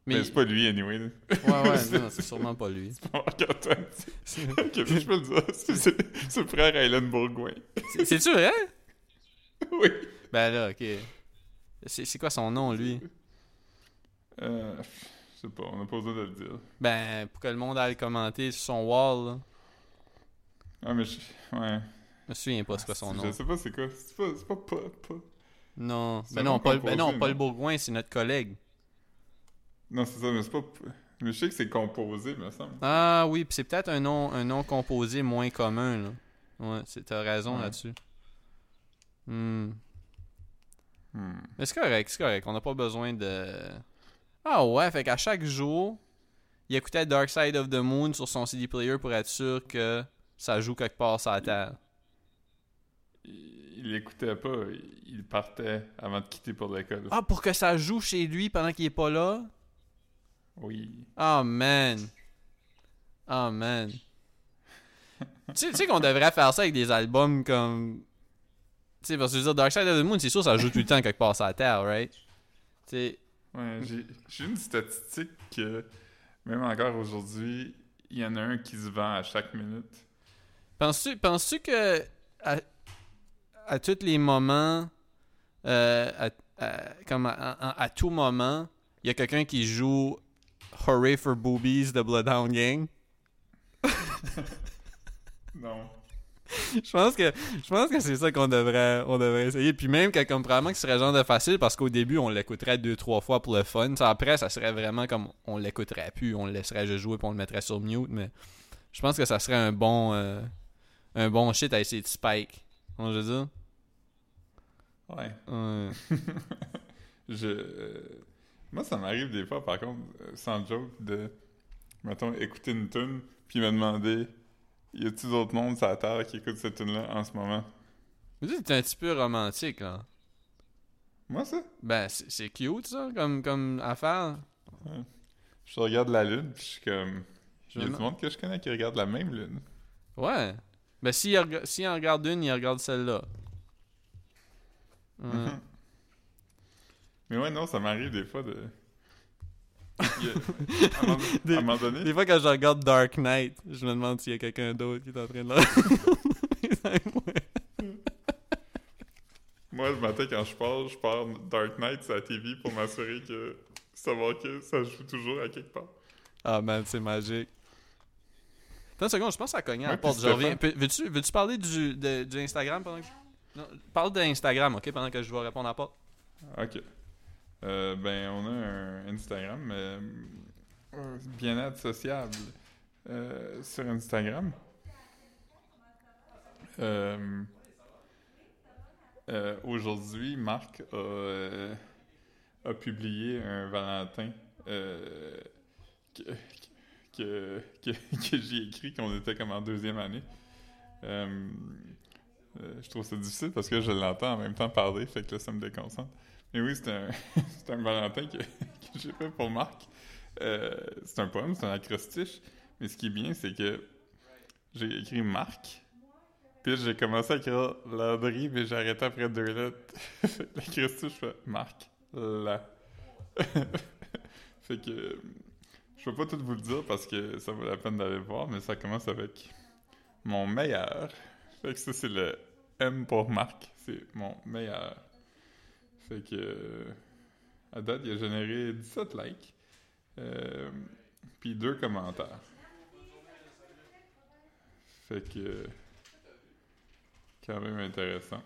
Mais, Mais c'est pas lui, anyway. là. Ouais, ouais, non, c'est sûrement pas lui. C'est pas Marc-Antoine. Ok, je peux le dire. C'est- le frère Hélène Bourgoin. C'est- C'est-tu vrai? oui. Ben là, ok. C'est quoi son nom, lui? Euh, je sais pas, on a pas besoin de le dire. Ben, pour que le monde aille commenter sur son wall, là. Ah, mais je... Ouais. Je me souviens pas c'est quoi son Je nom. sais pas c'est quoi. C'est pas... C'est pas... pas, pas- Non, ben un non, Paul, ben non, composé, Paul non? Bourgoin, c'est notre collègue. Non, c'est ça, mais c'est pas... Mais je sais que c'est composé, me semble. Ah oui, puis c'est peut-être un nom, un nom composé moins commun, là. Ouais, c'est- t'as raison Ouais. là-dessus. Hmm. Hmm. Mais c'est correct, c'est correct. On n'a pas besoin de. Ah ouais, fait qu'à chaque jour, il écoutait Dark Side of the Moon sur son CD player pour être sûr que ça joue quelque part sur la terre. Il, il écoutait pas. Il partait avant de quitter pour l'école. Ah, pour que ça joue chez lui pendant qu'il est pas là? Oui. Oh man. Oh man. tu sais, tu sais qu'on devrait faire ça avec des albums comme. Tu sais, parce que je veux dire, Dark Side of the Moon, c'est sûr, ça joue tout le temps quelque part sur la terre, right? Tu sais. Ouais, j'ai une statistique que même encore aujourd'hui, il y en a un qui se vend à chaque minute. Penses-tu penses que à, à tous les moments, euh, à, à- comme à, à- à tout moment, il y a quelqu'un qui joue Hooray for Boobies de Bloodhound Gang? Non. Je pense que je pense que c'est ça qu'on devrait on devrait essayer puis même que comme probablement que ce serait genre de facile parce qu'au début on l'écouterait deux trois fois pour le fun Ça, après ça serait vraiment comme on l'écouterait plus on le laisserait juste jouer puis on le mettrait sur mute mais je pense que ça serait un bon euh, un bon shit à essayer de spike on je veux dire? Ouais. Ouais. Je, euh, moi, ça m'arrive des fois, par contre, euh, sans joke, de, mettons, écouter une tune puis me demander y a-t-il d'autres mondes sur la Terre qui écoutent cette tune-là en ce moment? Mais tu t'es un petit peu romantique là Moi, ça? Ben c'est cute ça comme comme affaire Je regarde la Lune puis je suis comme. Il y a me- du monde que je connais qui regarde la même Lune. ouais ben s'il s'il en regarde une il regarde celle-là Ouais. Mhm. Mais ouais, non, ça m'arrive des fois de. A- à, un Des- à un moment donné, Des fois, quand je regarde Dark Knight, je me demande s'il y a quelqu'un d'autre qui est en train de moi, le matin, quand je pars, je pars Dark Knight sur la TV pour m'assurer que. savoir que ça joue toujours à quelque part. ah man, c'est magique. Attends une seconde, je pense à cogner à la porte. Je reviens. Veux-tu veux parler du, de- du Instagram pendant que. Non, parle d'Instagram, ok, pendant que je vais répondre à la porte. Ok. Euh, ben, on a un Instagram, euh, bien-être sociable euh, sur Instagram. Aujourd'hui, Marc a, a publié un Valentin que, que, que, j'ai écrit qu'on était comme en deuxième année. Je trouve ça difficile parce que je l'entends en même temps parler, fait que là, ça me déconcentre. Mais oui, c'est un, un Valentin que, que j'ai fait pour Marc. Euh, c'est un poème, c'est un acrostiche. Mais ce qui est bien, c'est que j'ai écrit Marc. Puis j'ai commencé à écrire Landry, mais j'ai arrêté après deux lettres. L'acrostiche fait Marc. là. fait que je vais pas tout vous le dire parce que ça vaut la peine d'aller voir, mais ça commence avec mon meilleur. Fait que ça c'est le M pour Marc, c'est mon meilleur. Fait que à date, il a généré 17 likes. Euh, puis deux commentaires. Fait que quand même intéressant.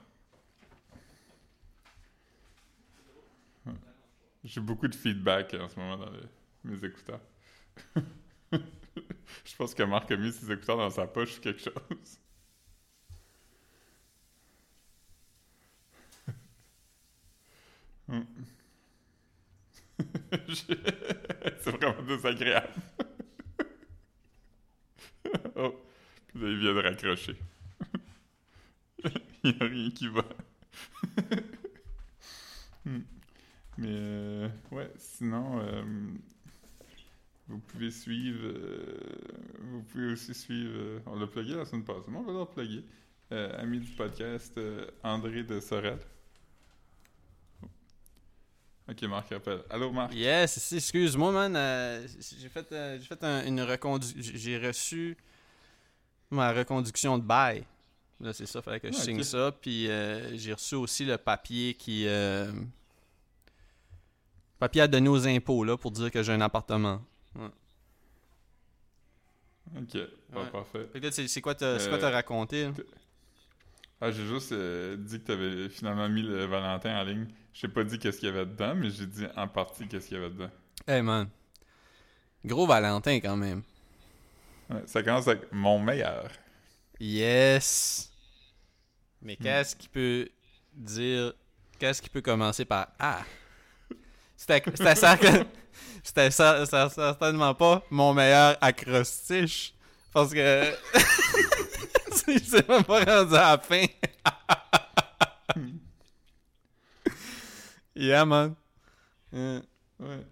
J'ai beaucoup de feedback en ce moment dans mes écouteurs. Je pense que Marc a mis ses écouteurs dans sa poche ou quelque chose. Je- C'est vraiment désagréable. oh, puis là, il de raccrocher. il n'y a rien qui va. Hmm. Mais euh, ouais, sinon, euh, vous pouvez suivre. euh, vous pouvez aussi suivre. on l'a plugué la semaine passée, mais on va le repluguer. Euh, ami du podcast, André de Sorel. Ok, Marc appelle. Allô, Marc? Yes, si, excuse-moi, man. euh, j'ai fait, euh, j'ai fait un- une reconduction. J'ai reçu ma reconduction de bail. Là, c'est ça, fallait que je Ah, signe ça. Puis euh, j'ai reçu aussi le papier qui. papier à donner aux impôts, là, pour dire que j'ai un appartement. Ok, pas Ouais. parfait. C'est quoi t'as raconté? Ah, j'ai juste dit que t'avais finalement mis le Valentin en ligne. J'ai pas dit qu'est-ce qu'il y avait dedans, mais j'ai dit en partie qu'est-ce qu'il y avait dedans. Hey, man. Gros Valentin, quand même. Ouais, ça commence avec mon meilleur. Yes! Mais Hmm. qu'est-ce qui peut dire. Qu'est-ce qui peut commencer par A? C'était c'était cer- c'était cer- cer- certainement pas mon meilleur acrostiche. Parce que. c'est c'est même pas rendu à la fin. yeah, man. Yeah. Ouais.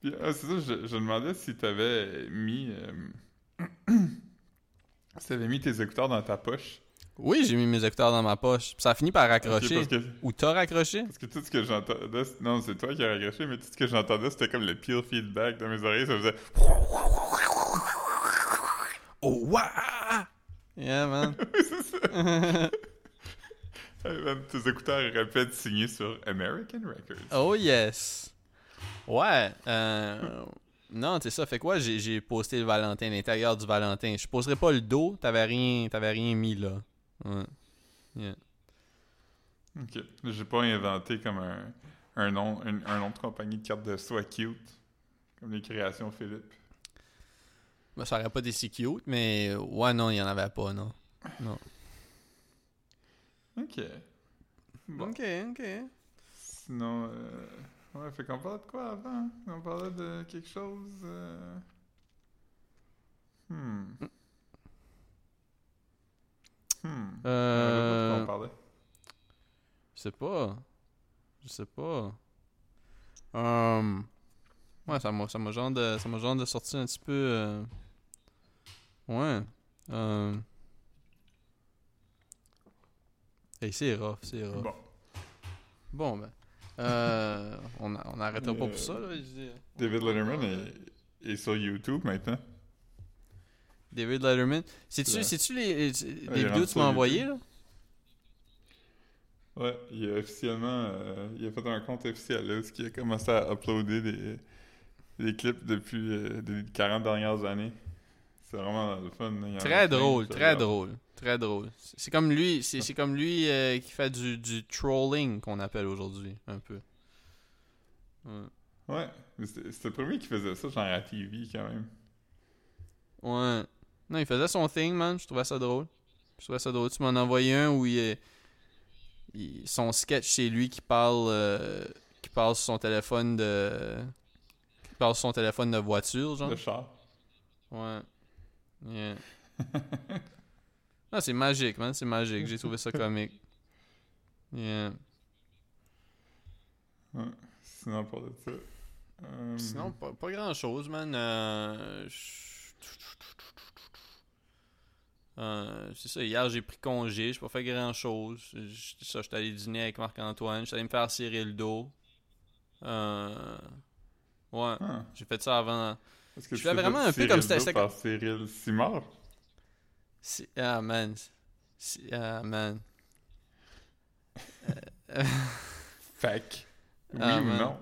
Puis, ah, c'est ça, je, je demandais si t'avais mis. euh, si t'avais mis tes écouteurs dans ta poche. Oui, j'ai mis mes écouteurs dans ma poche. Puis ça a fini par raccrocher. parce, que, Ou t'as raccroché? parce que tout ce que j'entendais. Non, c'est toi qui as raccroché, mais tout ce que j'entendais, c'était comme le pire feedback dans mes oreilles. Ça faisait. Oh, waouh! Yeah, man. c'est ça. Tes écouteurs auraient pu être signés sur American Records. Oh yes. Ouais. Euh, non, c'est ça. Fait quoi? J'ai, j'ai posté le Valentin, l'intérieur du Valentin. Je poserai pas le dos. T'avais rien, rien mis là. Ouais. Yeah. Ok. J'ai pas inventé comme un, un, nom, un, un nom de compagnie de cartes de soie cute. Comme les créations Philippe. Ben, ça aurait pas été si cute, mais ouais, non, il y en avait pas, non. Non. Ok. Bon. Ok, ok. Sinon, euh, ouais, fait qu'on parlait de quoi avant? On parlait de quelque chose. euh, Hmm. Hmm. Euh. On parlait. Je sais pas. Je sais pas. Um, ouais, ça m'a, ça m'a genre de, ça m'a genre de sortir un petit peu. euh, Ouais. Euh... Hey, c'est rough, c'est rough. Bon. Bon, ben. Euh, on, a- on arrêtera pas Euh, pour ça, là. David Letterman est, est sur YouTube maintenant. David Letterman. C'est-tu, les, vidéos que tu m'as envoyées, là? Ouais, il a officiellement. euh, il a fait un compte officiel là, il a commencé à uploader des, des clips depuis euh, les 40 dernières années. C'est vraiment le fun. Très drôle, très drôle, très drôle. C'est comme lui, c'est c'est comme lui euh, qui fait du, du trolling qu'on appelle aujourd'hui, un peu. Ouais. Ouais, c'était le premier qui faisait ça, genre à la TV quand même. Ouais. Non, il faisait son thing, man. Je trouvais ça drôle. Je trouvais ça drôle. Tu m'en envoyé un où il, son sketch, c'est lui qui parle, euh, qui parle sur son téléphone de, qui parle sur son téléphone de voiture, genre. Le char. Ouais. Yeah. Ah, c'est magique, man. C'est magique. J'ai trouvé ça comique. Yeah. Ouais. Sinon, pour de ça. euh, Sinon, pas, pas grand chose, man. Euh, Euh, c'est ça, hier j'ai pris congé, j'ai pas fait grand chose. Ça, j'étais allé dîner avec Marc-Antoine, j'étais allé me faire cirer le dos. Euh, Ouais, Ah. j'ai fait ça avant. Est-ce que Je tu fais t'es vraiment un peu comme Cyril c'était- par Cyril Simard? Si- Ah, man. Si- Ah, man. Fac. Oui Ah, ou man. non?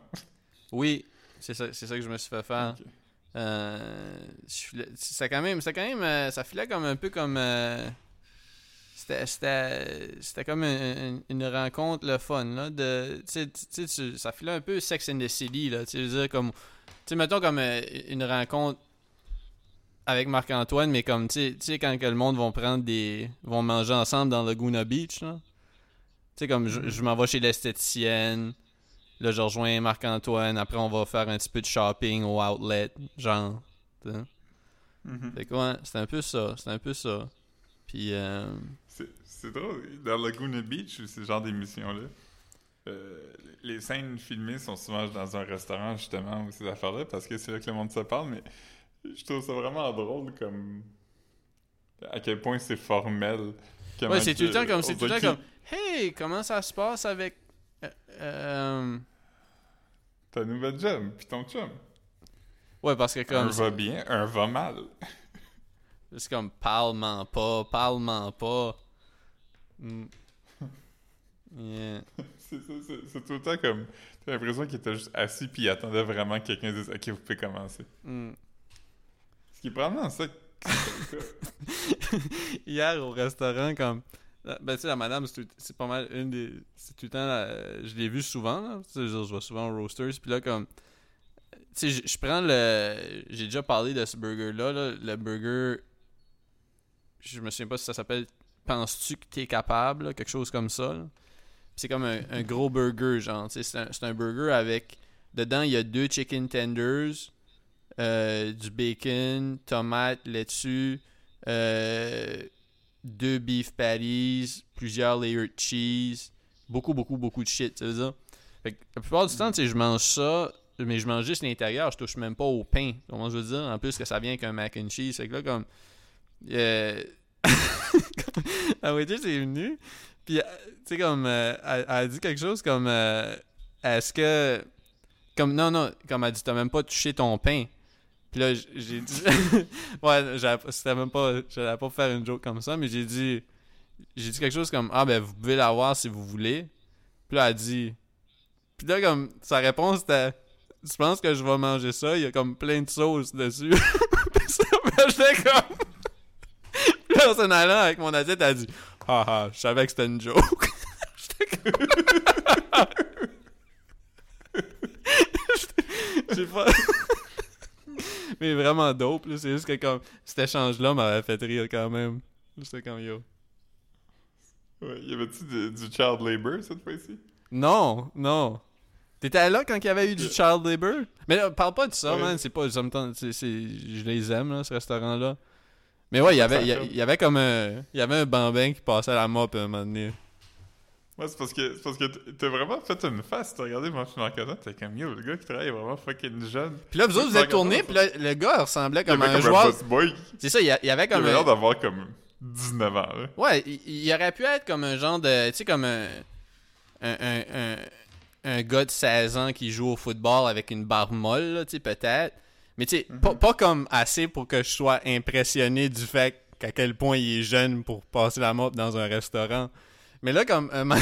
oui, c'est ça, c'est ça que je me suis fait faire. Ok. Euh, filais- c'est quand même, c'est quand même, euh, ça filait comme un peu comme, euh, c'était, c'était, c'était comme une, une- rencontre le fun là, de, tu sais, tu sais, tu- ça filait un peu Sex and the City là, tu veux dire comme, tu mettons comme euh, une rencontre avec Marc-Antoine, mais comme, tu sais, quand que le monde vont prendre des, vont manger ensemble dans Laguna Beach là, tu sais comme, je, je m'en vais chez l'esthéticienne. Là, je rejoins Marc-Antoine. Après, on va faire un petit peu de shopping au outlet, genre. tu sais. Mhm. Fait que ouais, c'est un peu ça. C'est un peu ça. Puis, euh, C'est c'est drôle. Dans Laguna Beach, ou ce genre d'émission-là, euh, les scènes filmées sont souvent dans un restaurant, justement, ou ces affaires-là, parce que c'est là que le monde se parle, mais je trouve ça vraiment drôle, comme... À quel point c'est formel. Comment ouais, c'est tout le temps comme. C'est tout le temps comme. Hey, comment ça se passe avec. euh, euh, Ta nouvelle job, puis ton chum. Ouais, parce que un comme. va bien, un va mal. C'est comme parle-m'en pas, parle-m'en pas. Mm. Yeah. C'est tout le temps comme... T'as l'impression qu'il était juste assis, puis il attendait vraiment que quelqu'un dise « Ok, vous pouvez commencer Mm. ». Ce qui est probablement ça. Hier au restaurant, comme. Ben, tu sais, la madame, c'est pas mal une des. C'est tout le temps. la- Je l'ai vu souvent, là. Tu sais, je, vais souvent au Roasters. Puis là, comme. Tu sais, je- prends le. J'ai déjà parlé de ce burger-là. là, Le burger. Je me souviens pas si ça s'appelle Penses-tu que t'es capable là, Quelque chose comme ça. C'est comme un, un gros burger, genre. tu sais, C'est un, c'est un burger avec. Dedans, il y a deux chicken tenders, euh, du bacon, tomate, laitue, euh, deux beef patties, plusieurs layers de cheese, beaucoup, beaucoup, beaucoup de shit, tu veux la plupart du temps, je mange ça, mais je mange juste l'intérieur, je touche même pas au pain. Comment je veux dire? En plus que ça vient avec un mac and cheese. Fait que là, comme. Euh... la waitress est venue, puis, euh, tu sais, comme. euh, elle, a dit quelque chose comme. Est-ce que. Comme, non, non, comme elle dit, t'as même pas touché ton pain. Puis là, j'ai dit. ouais, c'était même pas. J'allais pas faire une joke comme ça, mais j'ai dit. J'ai dit quelque chose comme Ah, ben, vous pouvez l'avoir si vous voulez. Puis là, elle a dit. Puis là, comme, sa réponse c'était Tu penses que je vais manger ça? Il y a comme plein de sauce dessus. Puis ça, ben, j'étais comme. Puis là, en s'en allant avec mon assiette, elle a dit Ah, ah, je savais que c'était une joke. J'étais comme. J'ai pas. Mais vraiment dope, là. C'est juste que comme cet échange-là m'avait fait rire quand même. J'étais comme yo. Ouais, y avait-tu du, du child labor cette fois-ci? Non, non. T'étais là quand il y avait eu du child labor? Mais là, parle pas de ça, Ouais. man. C'est pas. ça me tente- c'est- c'est- je les aime, là, ce restaurant-là. Mais ouais, il y avait, il y avait comme un. Il y avait un bambin qui passait à la mop à un moment donné. Ouais, c'est parce que c'est parce que t'as vraiment fait une face. T'as regardé mon film en t'es comme yo, le gars qui travaille est vraiment fucking jeune. Puis là, vous autres, vous êtes tournés, puis là, le gars ressemblait Il comme avait un comme joueur. boss boy. C'est ça, il y, il avait Il comme avait un. l'air d'avoir comme 19 ans, là. Ouais, il, il aurait pu être comme un genre de. Tu sais, comme un. Un, un, un, un gars de 16 ans qui joue au football avec une barre molle, là, tu sais, peut-être. Mais tu sais, pas, pas comme assez pour que je sois impressionné du fait qu'à quel point il est jeune pour passer la mop dans un restaurant. Mais là, comme. comme-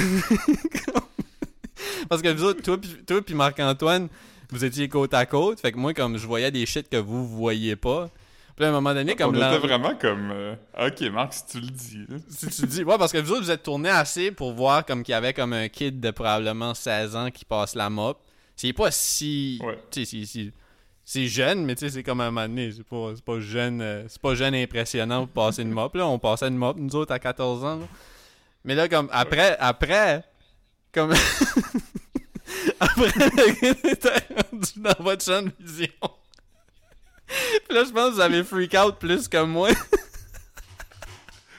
Parce que vous autres, toi pis- toi puis Marc-Antoine, vous étiez côte à côte. Fait que moi, comme je voyais des shit que vous, voyez pas. Puis à un moment donné, comme On était vraiment comme euh, Ok, Marc, si tu le dis. si tu dis, ouais, parce que vous autres, vous êtes tournés assez pour voir comme qu'il y avait comme un kid de probablement 16 ans qui passe la mop. C'est pas si. Ouais. Tu sais, c'est- jeune, mais tu sais, c'est comme un moment donné. C'est pas, pas jeune. euh, c'est pas jeune impressionnant pour passer une mop. Là, on passait une mop, nous autres, à 14 ans. là. Mais là, comme après, après, comme. après, le était rendu dans votre champ de vision. Puis là, je pense que vous avez freak out plus que moi.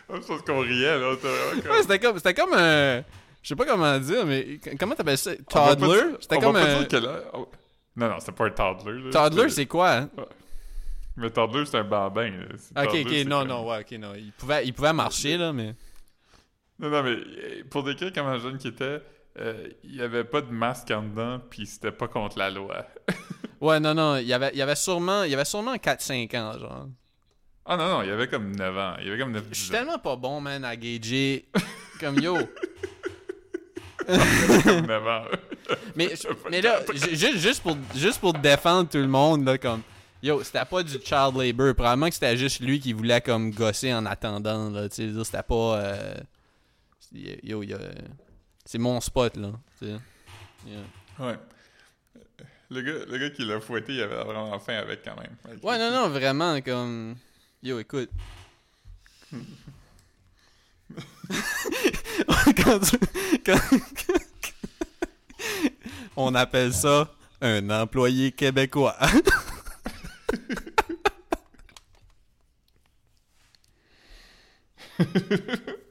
Je pense qu'on riait, là. comme- Ouais, c'était comme, c'était comme un. Je sais pas comment dire, mais comment t'appelles ça? Toddler? C'était comme va pas un. dire oh. Non, non, c'est pas un toddler. là. Toddler, c'est quoi? hein? Mais toddler, c'est un bambin. là. Ok, toddler, ok, non, comme- non, ouais, ok, non. Il pouvait, il pouvait marcher, là, mais. Non, non, mais euh, pour décrire comment jeune qu'il était, euh, il y avait pas de masque en dedans, puis c'était pas contre la loi. Ouais, non, non, il y avait, il y avait sûrement, il y avait sûrement 4-5 ans, genre. Ah non, non, il y avait comme 9 ans. Il y avait comme 9 Je suis 10 ans. tellement pas bon, man, à gager. Comme yo. comme 9 ans. Mais, mais là, ju- ju- juste pour, juste pour défendre tout le monde, là, comme. Yo, c'était pas du child labor. Probablement que c'était juste lui qui voulait, comme, gosser en attendant, là. Tu sais, c'était pas. euh, Yo, il y a- C'est mon spot, là. Yeah. Ouais. Le gars, le gars qui l'a fouetté, il avait vraiment faim avec quand même. Avec Ouais, non, non, vraiment, comme. Yo, écoute. quand tu- quand- On appelle ça un employé québécois.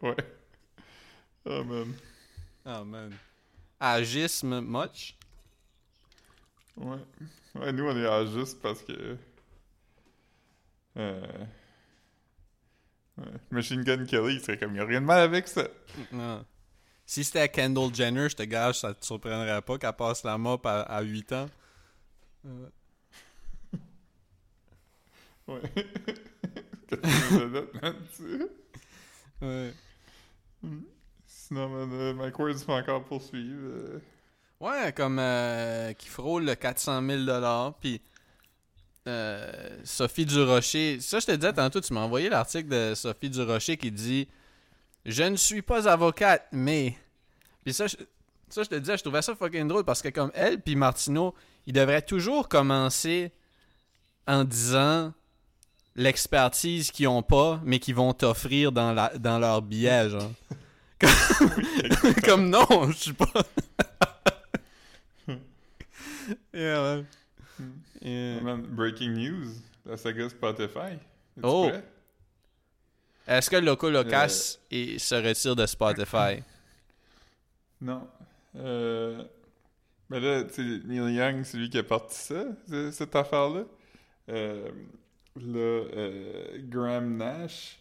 Ouais. Oh man. Oh man. Agisme much? Ouais. Ouais, nous on est juste parce que. Euh... ouais. Machine Gun Kelly, il serait comme, il a rien de mal avec ça. Non. Si c'était Kendall Jenner, je te gage, ça te surprendrait pas qu'elle passe la mop à, à 8 ans. Euh, Ouais. Qu'est-ce que Sinon, man, Mike Ward se fait encore poursuivre. euh. Ouais, comme euh, qui frôle le 400 000 puis euh, Sophie Durocher. Ça, je te disais tantôt, tu m'as envoyé l'article de Sophie Durocher qui dit Je ne suis pas avocate, mais. Puis ça, je, ça, je te disais, je trouvais ça fucking drôle parce que, comme elle puis Martineau, ils devraient toujours commencer en disant l'expertise qu'ils ont pas, mais qu'ils vont t'offrir dans, la, dans leur billet, genre. Comme, comme non, je suis pas. yeah, man. Yeah. Man, breaking news, la saga Spotify. Es-tu Oh. Est-ce que Loco Locas et- se retire de Spotify? Non. Euh... Mais là, tu sais, Neil Young, c'est lui qui a parti ça, ce- cette affaire-là. Euh, là, euh, Graham Nash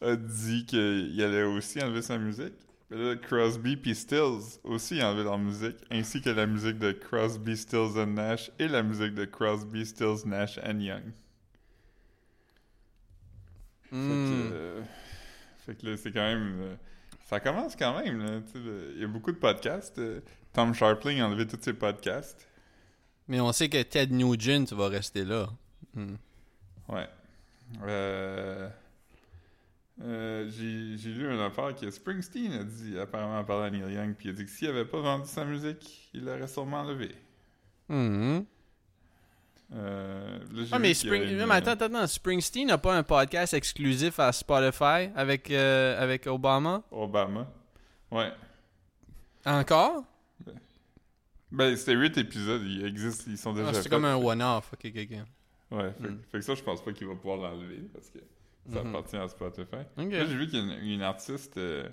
a dit qu'il allait aussi enlever sa musique. Mais là, Crosby puis Stills aussi enlevé leur musique, ainsi que la musique de Crosby, Stills and Nash et la musique de Crosby, Stills, Nash and Young. Fait Hmm. que, euh, fait que là, c'est quand même. euh, ça commence quand même, là. Il y a beaucoup de podcasts. euh, Tom Sharpling a enlevé tous ses podcasts. Mais on sait que Ted Nugent va rester là. Hmm. Ouais. Euh, euh, J'ai lu une affaire que Springsteen a dit, apparemment, en parlant à Neil Young, puis il a dit que s'il avait pas vendu sa musique, il l'aurait sûrement enlevé. Hmm. Euh, là, j'ai Ah, mais, Spring... une- mais attends, attends, attends. Springsteen n'a pas un podcast exclusif à Spotify avec, euh, avec Obama? Obama. Ouais. Encore? Ben, c'était huit épisodes, ils existent, ils sont déjà Ah, c'est faits. comme un one-off. Ok, ok, ok. Ouais, fait, Mm. fait que ça, je pense pas qu'il va pouvoir l'enlever parce que ça Mhm. appartient à Spotify. Là, j'ai vu qu'il y a une, une artiste, euh,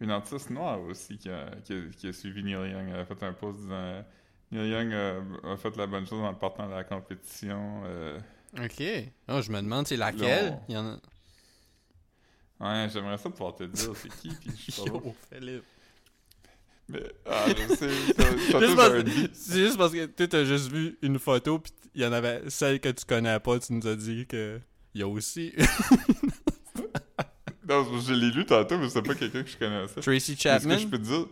une artiste noire aussi qui a, qui a- qui a suivi Neil Young. Elle a fait un post disant Neil Young a, a fait la bonne chose en partant de la compétition. euh. Ok. Oh, je me demande c'est laquelle? Il y en a... Ouais, j'aimerais ça pouvoir te dire c'est qui, puis je pas. Yo, Philippe. Mais, ah, je sais. C'est juste parce que tu as juste vu une photo, puis il y en avait celle que tu connais pas, tu nous as dit que. Il y a aussi Non, je l'ai lu tantôt, mais c'est pas quelqu'un que je connaissais. Tracy Mais Ce que Chapman? je peux te dire.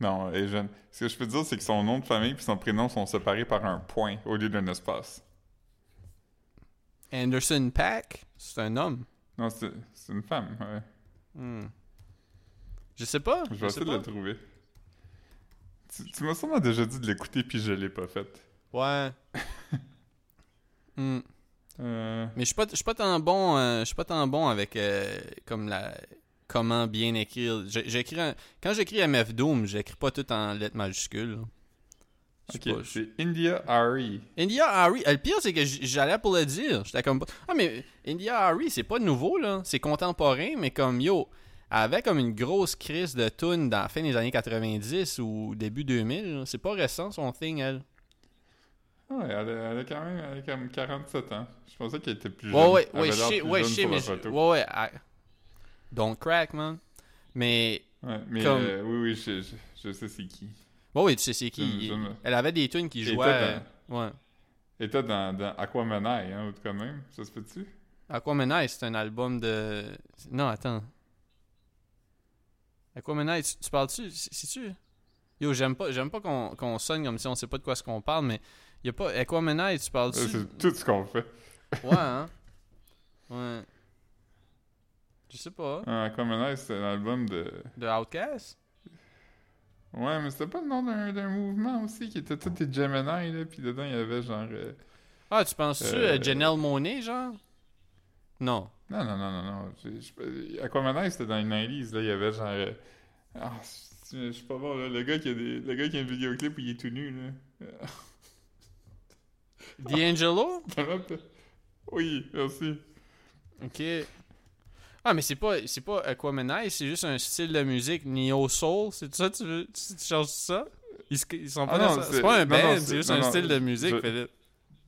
Non, elle est jeune. Ce que je peux te dire, c'est que son nom de famille et son prénom sont séparés par un point au lieu d'un espace. Anderson Pack, c'est un homme. Non, c'est c'est une femme, ouais. Hmm. Je sais pas. Je vais essayer de le trouver. Tu, tu m'as sûrement déjà dit de l'écouter puis je l'ai pas fait. Ouais. Hmm. Euh, Mais je suis pas, je suis pas tant bon, euh, je suis pas tant bon avec euh, comme la comment bien écrire. J'écris un- quand j'écris MF Doom, j'écris pas tout en lettres majuscules. ok, c'est India Ari. India Harry, euh, le pire c'est que j'allais pour le dire. J'étais comme Ah mais India Harry, c'est pas nouveau là, c'est contemporain mais comme yo, avait comme une grosse crise de tune dans la fin des années 90 ou début 2000, là. c'est pas récent son thing elle. Ouais, elle a, elle a quand même elle a comme 47 ans. Je pensais qu'elle était plus jeune. Ouais ouais Elle ouais, je sais, ouais, mais je- ouais ouais, I- don't crack man. Mais, Ouais, mais Comme- euh, oui, oui, je, je, je sais c'est qui. bon, oui, tu sais c'est qui. Me- Elle avait des tunes qui jouaient. était euh, Ouais. Et toi, dans, dans Aquamanai, hein, ou de quand même, ça se peut-tu? Aquamanite, c'est un album de. Non, attends. Aquamanite, tu, tu parles-tu? C'est-tu? Yo, j'aime pas, j'aime pas qu'on qu'on sonne comme si on sait pas de quoi ce qu'on parle, mais y a pas. Aquamanite, tu parles-tu? Ouais, C'est tout ce qu'on fait. Ouais, hein Ouais. Je sais pas. Ah, Aquamanai, c'est un album de... De Outcast Ouais, mais c'était pas le nom d'un d'un mouvement aussi, qui était tous des Gemini, là, pis dedans, il y avait genre... euh, Ah, tu penses-tu Euh, euh, Janelle Monet, genre? Non. Non, non, non, non, non. Aquamanai, c'était dans les 90s, là, il y avait genre... euh, Ah, je suis pas bon, là, le gars qui a des... Le gars qui a un vidéoclip où il est tout nu, là. D'Angelo? Oui, merci. Ok. Ah, mais c'est pas, c'est pas Aquamanite, c'est juste un style de musique Neo Soul. C'est ça, tu veux, tu, tu changes ça? Ils, ils sont pas Ah non, dans c'est- pas un band, c'est- juste non, un non, style de musique, je- Philippe.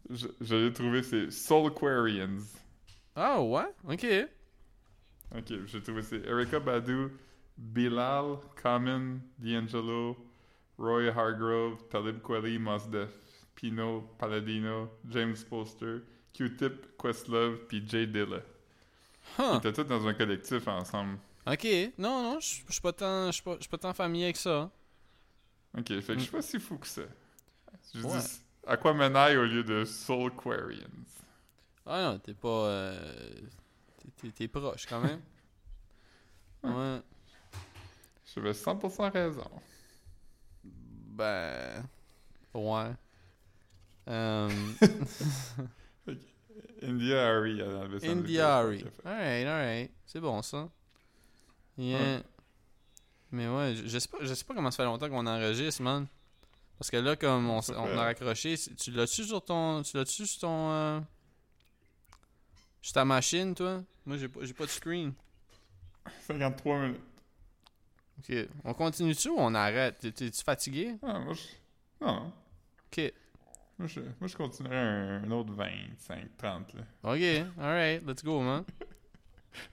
Je, je l'ai trouvé, c'est Soulquarians. Ah ouais? Ok. Ok, j'ai trouvé c'est Erika Badu, Bilal, Common, D'Angelo, Roy Hargrove, Talib Kweli, Mos Def, Pino, Paladino, James Poster, Q-Tip, Questlove, puis Jay Dilla. Ils Huh. étaient tous dans un collectif ensemble. Ok. Non, non, je suis pas tant, pas, pas tant familier avec ça. Ok, fait que je suis pas si fou que ça. Je Ouais. dis Aquamanai au lieu de Soulquarians. Ah non, t'es pas. euh, T'es proche quand même. ouais. J'avais 100% raison. Ben. Ouais. Euh, India Harry. India Harry. Alright, alright. C'est bon ça. Yeah. Ouais. Mais ouais, je, sais pas, je sais pas comment ça fait longtemps qu'on enregistre, man. Parce que là, comme on, on a raccroché, tu l'as-tu sur ton. Tu l'as-tu sur ton. euh, sur ta machine, toi? Moi, j'ai pas, j'ai pas de screen. 53 minutes. Ok. On continue-tu ou on arrête? T'es- T'es-tu fatigué? Ah, moi, je... Non. Ok. Moi, je, moi, je continuerais un, un autre 25, 30, là. Ok, alright, let's go, man.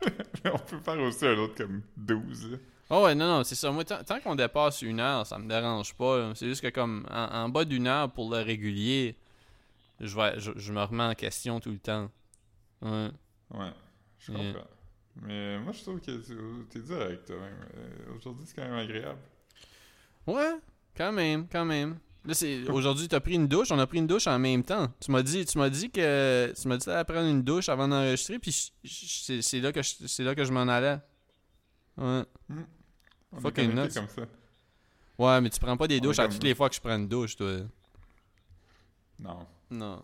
On peut faire aussi un autre comme 12, là. Oh ouais, non, non, c'est ça. Moi, tant, tant qu'on dépasse une heure, ça me dérange pas. C'est juste que comme en, en bas d'une heure pour le régulier, je, vais, je, je me remets en question tout le temps. Ouais. Ouais, je Yeah. Mais moi, je trouve que tu- t'es direct. Euh, Aujourd'hui, c'est quand même agréable. Ouais, quand même, quand même. Là, c'est aujourd'hui, t'as pris une douche, on a pris une douche en même temps. Tu m'as dit, tu m'as dit que tu m'as dit d'aller prendre une douche avant d'enregistrer, puis c'est là que je, c'est là que je m'en allais. Ouais. On Fucking nuts. comme ça. Ouais, mais tu prends pas des douches à toutes les fois que je prends une douche, toi. Non. Non.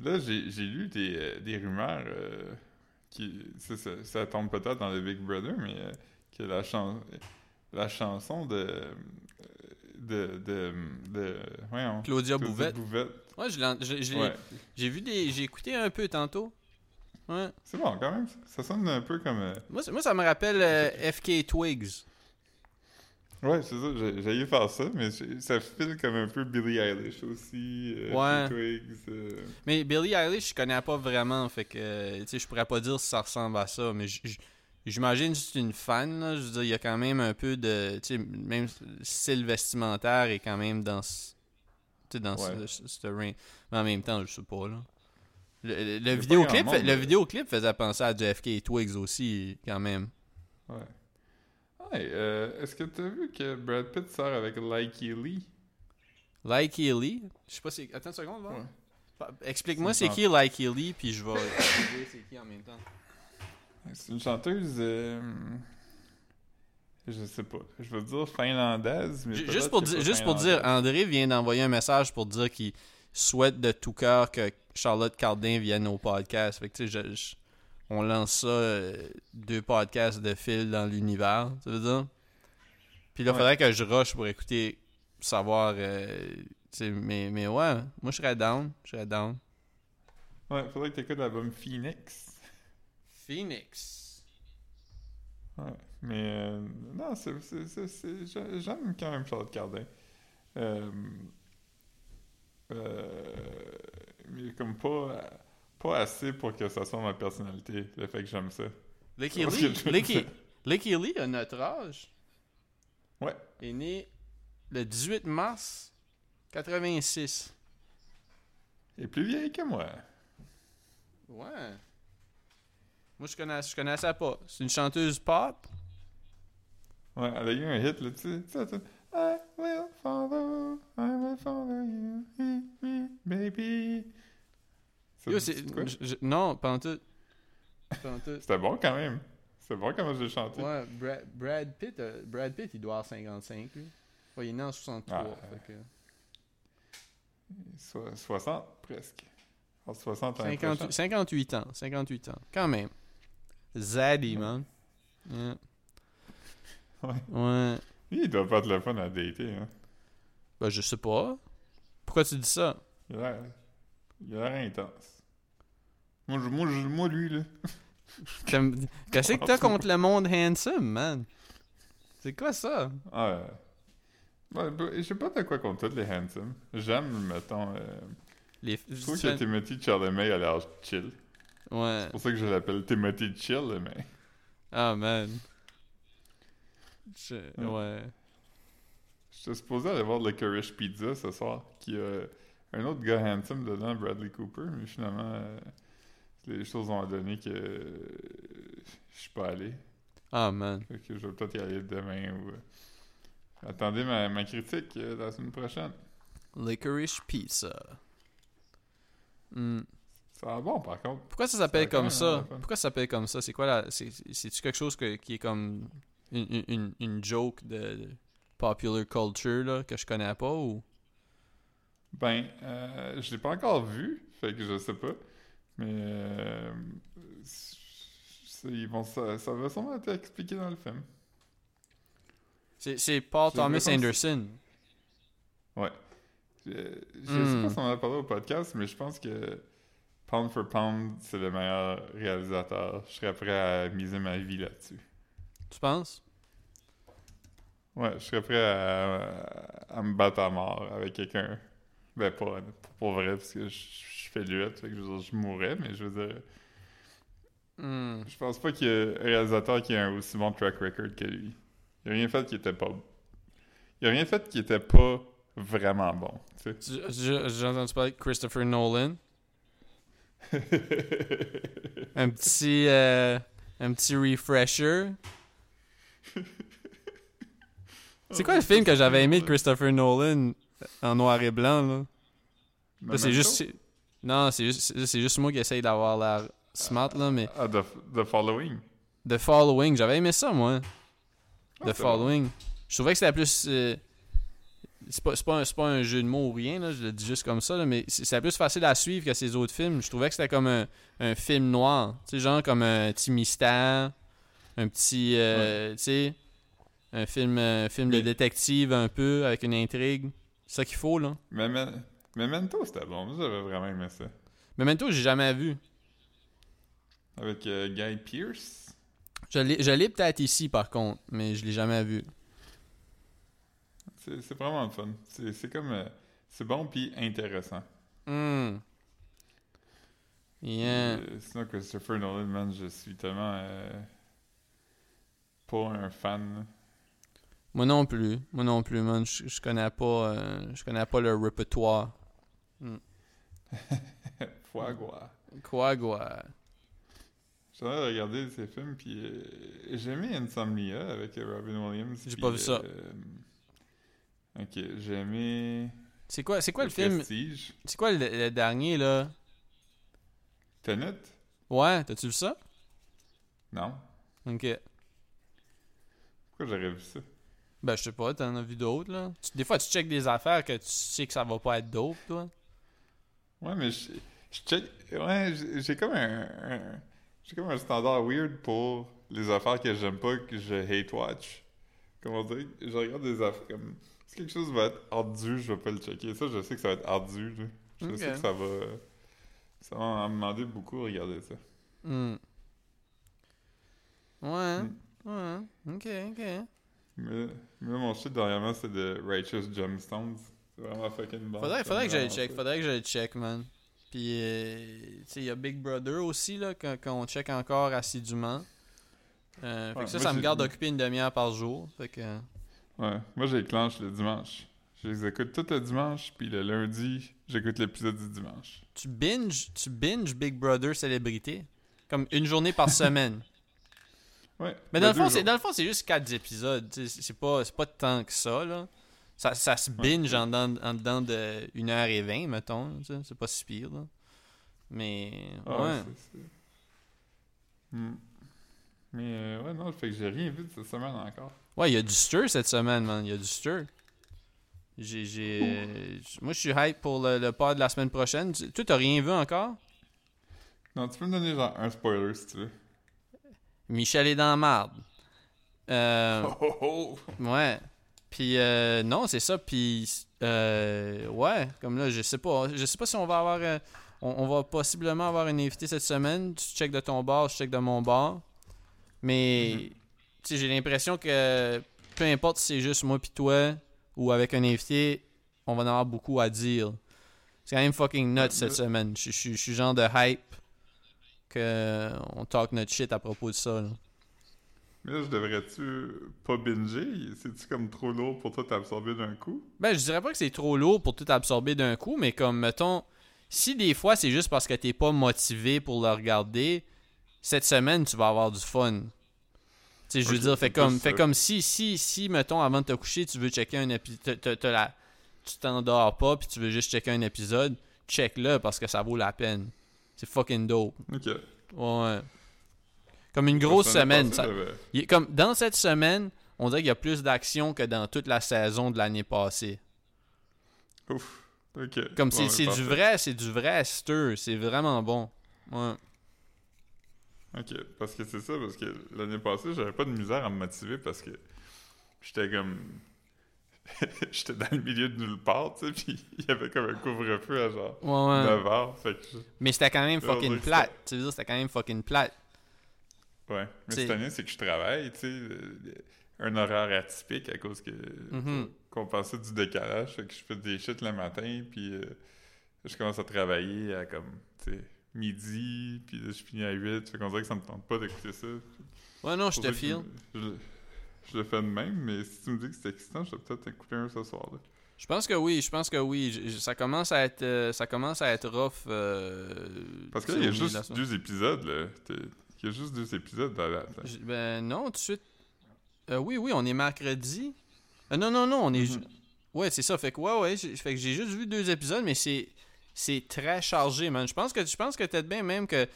Là, j'ai j'ai lu des, euh, des rumeurs euh, qui... Ça, tombe peut-être dans le Big Brother, mais euh, que la, chan la chanson de... De... de, de voyons. Claudia Bouvette. Bouvette. Ouais, j'ai vu des. J'ai écouté un peu tantôt. Ouais. C'est bon, quand même. Ça sonne un peu comme... euh, Moi, ça- moi ça me rappelle euh, FK Twigs. Ouais, c'est ça, j'ai j'ai eu faire ça, mais ça file comme un peu Billie Eilish aussi. euh, Ouais. Twigs. euh, Mais Billie Eilish, je connais pas vraiment. Fait que, tu sais, je pourrais pas dire si ça ressemble à ça. Mais j'imagine que c'est une fan, là. Je veux dire, il y a quand même un peu de. Tu sais, même style vestimentaire est quand même dans ce. Tu dans Ouais. ce, ce. Mais en même temps, je sais pas, là. Le, le- le vidéoclip, monde, le mais- vidéoclip faisait penser à du FK Twigs aussi, quand même. Ouais. Euh, est-ce que t'as vu que Brad Pitt sort avec Likey Lee? Likey Lee? Je sais pas si. Attends une seconde. Ouais. Pa- Explique-moi C'est qui Likey Lee, puis je vais. dire c'est qui en même temps. C'est une chanteuse... euh, Je sais pas. Je veux dire finlandaise, mais Juste pour, juste pour dire. André vient d'envoyer un message pour dire qu'il souhaite de tout cœur que Charlotte Cardin vienne au podcast. Fait que, tu sais, je- je- on lance ça, euh, deux podcasts de fil dans l'univers, ça veut dire? Puis là, il Ouais. faudrait que je rush pour écouter, savoir, euh, tu mais, mais ouais, moi je serais down, je serais down. Ouais, faudrait que t'écoutes l'album Phoenix. Phoenix. Ouais. Mais euh, non, c'est, c'est, c'est, c'est- j'a- j'aime quand même Charlotte Cardin. Euh, euh, mais comme pas, pas assez pour que ça soit ma personnalité, le fait que j'aime ça. Licky Lee, Licky, Lee a notre âge. Ouais. Il est né le 18 mars 86. Elle est plus vieille que moi. Ouais. Moi, je connais, je connaissais pas. C'est une chanteuse pop. Ouais, elle a eu un hit, là, tu sais. ça, ça. I will follow, I will follow you, baby. Yo, c'est. je- non, en tout. C'était bon quand même. C'était bon comment je l'ai chanté. Ouais, Brad, Brad Pitt, euh, Brad Pitt, il doit avoir 55, lui. Ouais, il est né en 63. Ah. fait que- So- 60 presque. Entre 60 et 50 58 ans, 58 ans. Quand même. Zaddy, man. Yeah. Ouais. Il doit pas être le fun à dater. Hein. Ben, je sais pas. Pourquoi tu dis ça? Il a l'air- il a l'air intense. Moi, je- moi, je- moi, lui, là. Qu'est-ce que t'as contre le monde handsome, man? C'est quoi ça? Ah, ouais. Bah, je sais pas de quoi contre tous les handsome. J'aime, mettons. euh, Les... je trouve que Timothy Chalamet a l'air chill. Ouais. C'est pour ça que je l'appelle Timothy Chill, mais. Ah, man. Je- Ouais. J'étais supposé aller voir Licorice Pizza ce soir, qui a un autre gars handsome dedans, Bradley Cooper, mais finalement, euh, les choses ont donné que euh, je suis pas allé. Ah, man. Fait que je vais peut-être y aller demain ou. euh, Attendez ma, ma critique euh, la semaine prochaine. Licorice pizza. Hmm. Ça va bon par contre. Pourquoi ça s'appelle comme ça? fun. Pourquoi ça s'appelle comme ça? C'est quoi la. c'est- C'est-tu quelque chose que- qui est comme une, une- joke de, de popular culture là, que je connais pas ou? Ben, euh, je l'ai pas encore vu, fait que je sais pas. Mais euh, ils vont, ça, ça va sûrement être expliqué dans le film. C'est Paul Thomas Anderson. Ouais. Je, je Hmm. sais pas si on en a parlé au podcast, mais je pense que Pound for Pound, c'est le meilleur réalisateur. Je serais prêt à miser ma vie là-dessus. Tu penses? Ouais, je serais prêt à, à me battre à mort avec quelqu'un. Ben, pas pour vrai, parce que je, je fais lutte, fait que je, veux dire, je mourrais, mais je veux dire, Hmm. je pense pas qu'il y ait un réalisateur qui a un aussi bon track record que lui. Il a rien fait qui était pas. Il a rien fait qui était pas vraiment bon, tu sais. J'ai entendu parler de Christopher Nolan. Un petit. euh, un petit refresher. C'est quoi le film que j'avais aimé de Christopher Nolan? En noir et blanc là? Là, c'est juste. Non, c'est juste, c'est- juste moi qui essaye d'avoir l'air smart, là, mais. Ah, The, The Following. The Following, j'avais aimé ça, moi. Ah, The Following. Je trouvais que c'était plus. euh, c'est pas, c'est pas, un- c'est pas un jeu de mots ou rien, là, je le dis juste comme ça, là, mais c'est plus facile à suivre que ces autres films. Je trouvais que c'était comme un, un film noir. Tu sais, genre comme un petit mystère, un petit. euh, Tu sais, un film, un film de détective un peu, avec une intrigue. C'est ça qu'il faut, là. Memento, c'était bon. J'avais vraiment aimé ça. Memento, j'ai jamais vu. Avec euh, Guy Pearce? Je l'ai peut-être ici, par contre, mais je l'ai jamais vu. C'est vraiment le fun. C'est comme. euh, c'est bon puis intéressant. Hmm. Yeah. Euh, sinon, Christopher Nolan, man, je suis tellement. pas un fan. Moi non plus. Moi non plus, man. Je, je connais pas euh, je connais pas le répertoire. Foie gras. Quoi, quoi? J'ai de regarder ces films, puis euh, j'ai aimé Insomnia avec Robin Williams. J'ai pas vu ça. euh, ok, j'ai aimé. C'est quoi, c'est quoi le film? C'est quoi le, le dernier, là? Tenet? Ouais, t'as-tu vu ça? Non. Ok. Pourquoi j'aurais vu ça? Ben, je sais pas, t'en as vu d'autres, là. Tu- des fois, tu checkes des affaires que tu sais que ça va pas être dope, toi. Ouais, mais je, je check. Ouais, j'ai comme un. un- j'ai comme un standard weird pour les affaires que j'aime pas, que je hate watch. Comment dire? Je regarde des affaires comme. Si quelque chose va être ardu, je vais pas le checker. Ça, je sais que ça va être ardu. là. Je sais que ça va. Ça va me demander beaucoup de regarder ça. Hmm. Ouais. Ouais. Ok, ok. Mais, mais mon shit dernièrement, c'est de Righteous Gemstones. C'est vraiment fucking bon. Faudrait, faudrait que je le vraiment check, faudrait que je le check, man. Puis, euh, tu sais, il y a Big Brother aussi, là, qu'on check encore assidûment. Euh, fait Ouais, que ça, ça me garde occupé une demi-heure par jour. Fait que... Ouais. Moi, j'éclenche le dimanche. Je les écoute tout le dimanche, puis le lundi, j'écoute l'épisode du dimanche. Tu binge, tu binge Big Brother Célébrité? Comme une journée par semaine. Ouais. Mais dans le, fond, dans le fond, c'est juste 4 épisodes. C'est pas, pas tant que ça, là. Ça, ça se binge en, dedans, en dedans de 1h20, mettons. C'est pas si pire, là. Mais, Ah, ouais. Hmm. Mais euh, ouais, non, fait que j'ai rien vu de cette semaine encore. Ouais, il y a du stir cette semaine, man. Il y a du stir. J'ai, j'ai... Moi, je suis hype pour le, le pod de la semaine prochaine. Tu- Toi, t'as rien vu encore? Non, tu peux me donner genre un spoiler si tu veux. Michel est dans la marde. Euh... Oh, oh, oh. Ouais. Puis euh, non, c'est ça. Puis euh, ouais, comme là, je sais pas. Je sais pas si on va avoir. euh, on, on va possiblement avoir un invité cette semaine. Tu check de ton bar, je check de mon bar. Mais tu sais, j'ai l'impression que peu importe si c'est juste moi puis toi ou avec un invité, on va en avoir beaucoup à dire. C'est quand même fucking nuts cette semaine. Je suis genre de hype que on talk notre shit à propos de ça. là. Mais là, je devrais-tu pas binger? C'est-tu comme trop lourd pour toi t'absorber d'un coup? Ben, je dirais pas que c'est trop lourd pour tout absorber d'un coup, mais comme, mettons, si des fois c'est juste parce que t'es pas motivé pour le regarder, cette semaine, tu vas avoir du fun. Tu sais, je veux dire, fais comme, ça. comme si, si, si, mettons, avant de te coucher, tu veux checker un épisode, tu t'endors pas, puis tu veux juste checker un épisode, check-le parce que ça vaut la peine. C'est fucking dope. Ok. Ouais. Comme une grosse semaine. ça- il- comme dans cette semaine, on dirait qu'il y a plus d'action que dans toute la saison de l'année passée. Ouf. Ok. Comme Bon, c'est du vrai, c'est du vrai stir, c'est vraiment bon. Ouais. Ok, parce que c'est ça, parce que l'année passée, j'avais pas de misère à me motiver parce que j'étais comme. j'étais dans le milieu de nulle part, tu sais, puis il y avait comme un couvre-feu à genre Ouais, ouais. 9 heures, fait que. je- Mais c'était quand même fucking plate. Tu veux dire, c'était quand même fucking plate. Ouais. Mais cette année, c'est que je travaille, tu sais, un horaire atypique à cause que. Mhm. qu'on pensait du décalage, fait que je fais des shit le matin, puis euh, je commence à travailler à comme, tu sais, midi, puis là, je finis à 8, fait qu'on dirait que ça me tente pas d'écouter ça. Ouais, non, je te file. Je, je- je le fais de même, mais si tu me dis que c'est excitant, je vais peut-être écouter un ce soir. Là. Je pense que oui, je pense que oui. Je- je- ça commence à être, euh, ça commence à être rough. euh, Parce que tu là, il y a juste deux épisodes. Là. Il y a juste deux épisodes dans la. Ben non, tout de suite. Euh, oui, oui, on est mercredi. Euh, non, non, non, on est. Mhm. Ouais, c'est ça. Fait que ouais, ouais. j'ai- Fait que j'ai juste vu deux épisodes, mais c'est c'est très chargé, man. Je pense que je pense que peut-être bien même que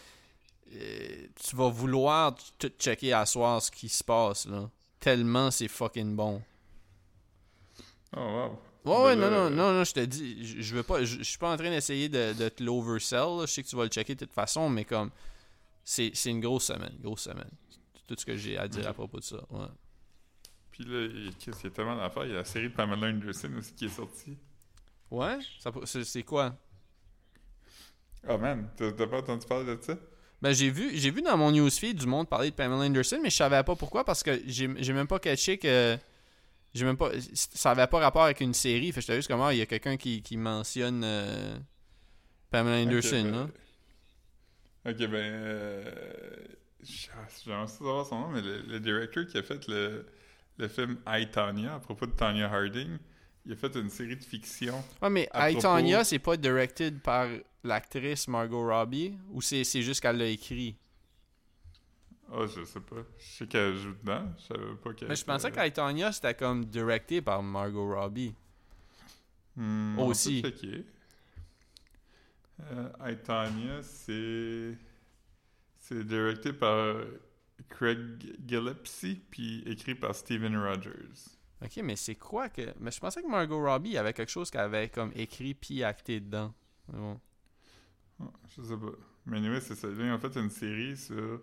tu vas vouloir tout checker à soir ce qui se passe là. Tellement c'est fucking bon. Oh, wow. Ouais, ouais, non, non, non, non, je te dis, je, veux pas, je, suis pas en train d'essayer de, de te l'oversell. Je sais que tu vas le checker de toute façon, mais comme c'est c'est une grosse semaine, grosse semaine. C'est tout ce que j'ai à dire à propos de ça. Ouais. Puis là, il qu'est-ce qu'il y a tellement d'affaires. Il y a la série de Pamela Anderson aussi qui est sortie. Ouais? C'est quoi? Oh man, t'as pas entendu parler de ça? Ben, j'ai vu, j'ai vu dans mon newsfeed du monde parler de Pamela Anderson, mais je savais pas pourquoi parce que j'ai j'ai même pas catché que. J'ai même pas. Ça avait pas rapport avec une série. Fait j'étais juste comme, ah, il y a quelqu'un qui, qui mentionne euh, Pamela Anderson, Ok, ben- là. Ok, ben. Euh, J'aimerais savoir son nom, mais le, le directeur qui a fait le, le film I, Tanya, à propos de Tanya Harding, il a fait une série de fiction. Ouais, mais I, propos- Tonya, c'est pas directed par l'actrice Margot Robbie ou c'est juste qu'elle l'a écrit? Oh, je sais pas. Je sais qu'elle joue dedans. Je savais pas qu'elle. Mais je pensais que c'était comme directé par Margot Robbie. Hmm, Aussi. Euh, Tanya, c'est. C'est directé par Craig Gillespie, puis écrit par Steven Rogers. Ok, mais c'est quoi que. Mais je pensais que Margot Robbie avait quelque chose qu'elle avait comme écrit puis acté dedans. Bon. Je sais pas. Mais anyway, c'est ça. Là, ils ont fait une série sur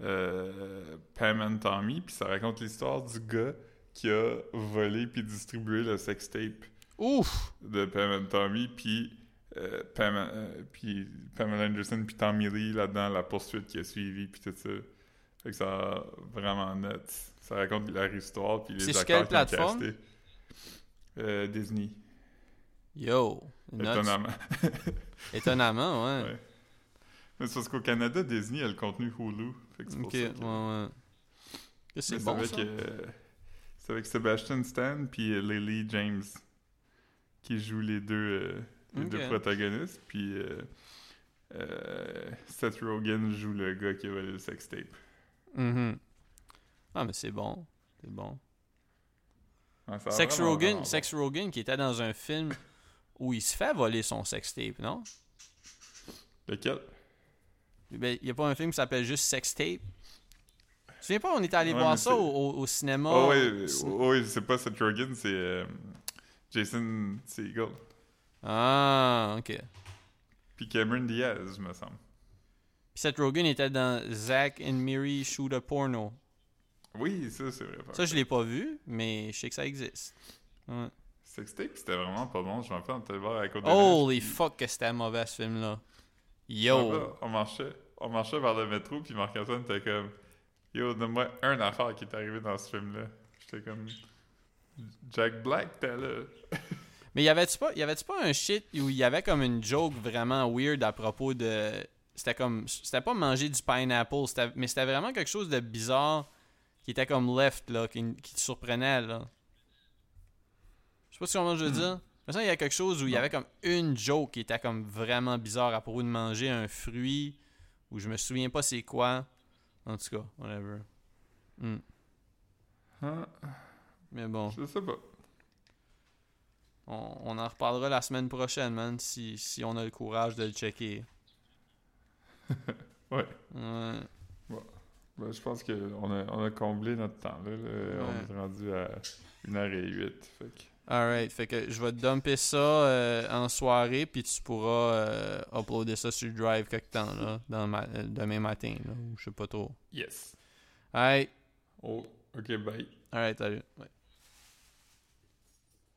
euh, Pam and Tommy, puis ça raconte l'histoire du gars qui a volé puis distribué le sextape Ouf! de Pam and Tommy, puis euh, Pam, euh, puis Pamela Anderson puis Tommy Lee là-dedans, la poursuite qui a suivi, puis tout ça. Fait que ça a vraiment net. Ça raconte leur histoire, puis les quelle qui ont casté. Euh, Disney. Yo! Étonnamment. Étonnamment, ouais. Ouais. Mais c'est parce qu'au Canada, Disney a le contenu Hulu. Fait que c'est pour Ok, ça ouais, que- ouais. C'est bon, avec, ça. euh, c'est avec Sebastian Stan puis euh, Lily James qui jouent les deux, euh, les deux protagonistes. Puis euh, Seth Rogen joue le gars qui a volé le sextape. Mhm. Ah, mais c'est bon. C'est bon. Ouais, ça a Sex Rogen. Sex Rogen qui était dans un film où il se fait voler son sextape, non? Lequel? Ben, il n'y a pas un film qui s'appelle juste Sextape? Tu souviens pas, on était allé Ouais, voir ça au, au- au cinéma. Oh, oui, C'est- oh, oui, c'est pas Seth Rogen, c'est euh, Jason Segel. Ah, ok. Puis Puis Cameron Diaz, me semble. Seth Rogen était dans Zack and Miri Shoot a Porno. Oui, ça, c'est vrai. Ça, je l'ai pas vu, mais je sais que ça existe. Ouais. Sextape, c'était vraiment pas bon. Je me rappelle, on était voir à côté Holy fuck que c'était mauvais ce film-là. Yo! On marchait, on marchait vers le métro, puis Marc-Antoine était comme Yo, donne-moi un affaire qui est arrivé dans ce film-là. J'étais comme Jack Black, t'es là. Mais y avait-tu pas, y avait-tu pas un shit où il y avait comme une joke vraiment weird à propos de. C'était comme. C'était pas manger du pineapple, c'était- mais c'était vraiment quelque chose de bizarre qui était comme left, là, qui, qui te surprenait, là. Je sais pas si comment je veux dire. Ça, il y a quelque chose où il y avait comme une joke qui était comme vraiment bizarre à propos de manger un fruit, où je me souviens pas c'est quoi. En tout cas, whatever. Hmm. Hein? Mais bon. Je sais pas. On, on en reparlera la semaine prochaine, man, si, si on a le courage de le checker. Ouais. Ouais. Ben, je pense qu'on a, on a comblé notre temps. Là, là. On est rendu à 1h08. Fait que... Alright, fait que je vais te dumper ça euh, en soirée, puis tu pourras euh, uploader ça sur le drive quelque temps, là, dans ma- demain matin, là, ou je sais pas trop. Yes. Alright, Oh, ok, bye. alright, salut.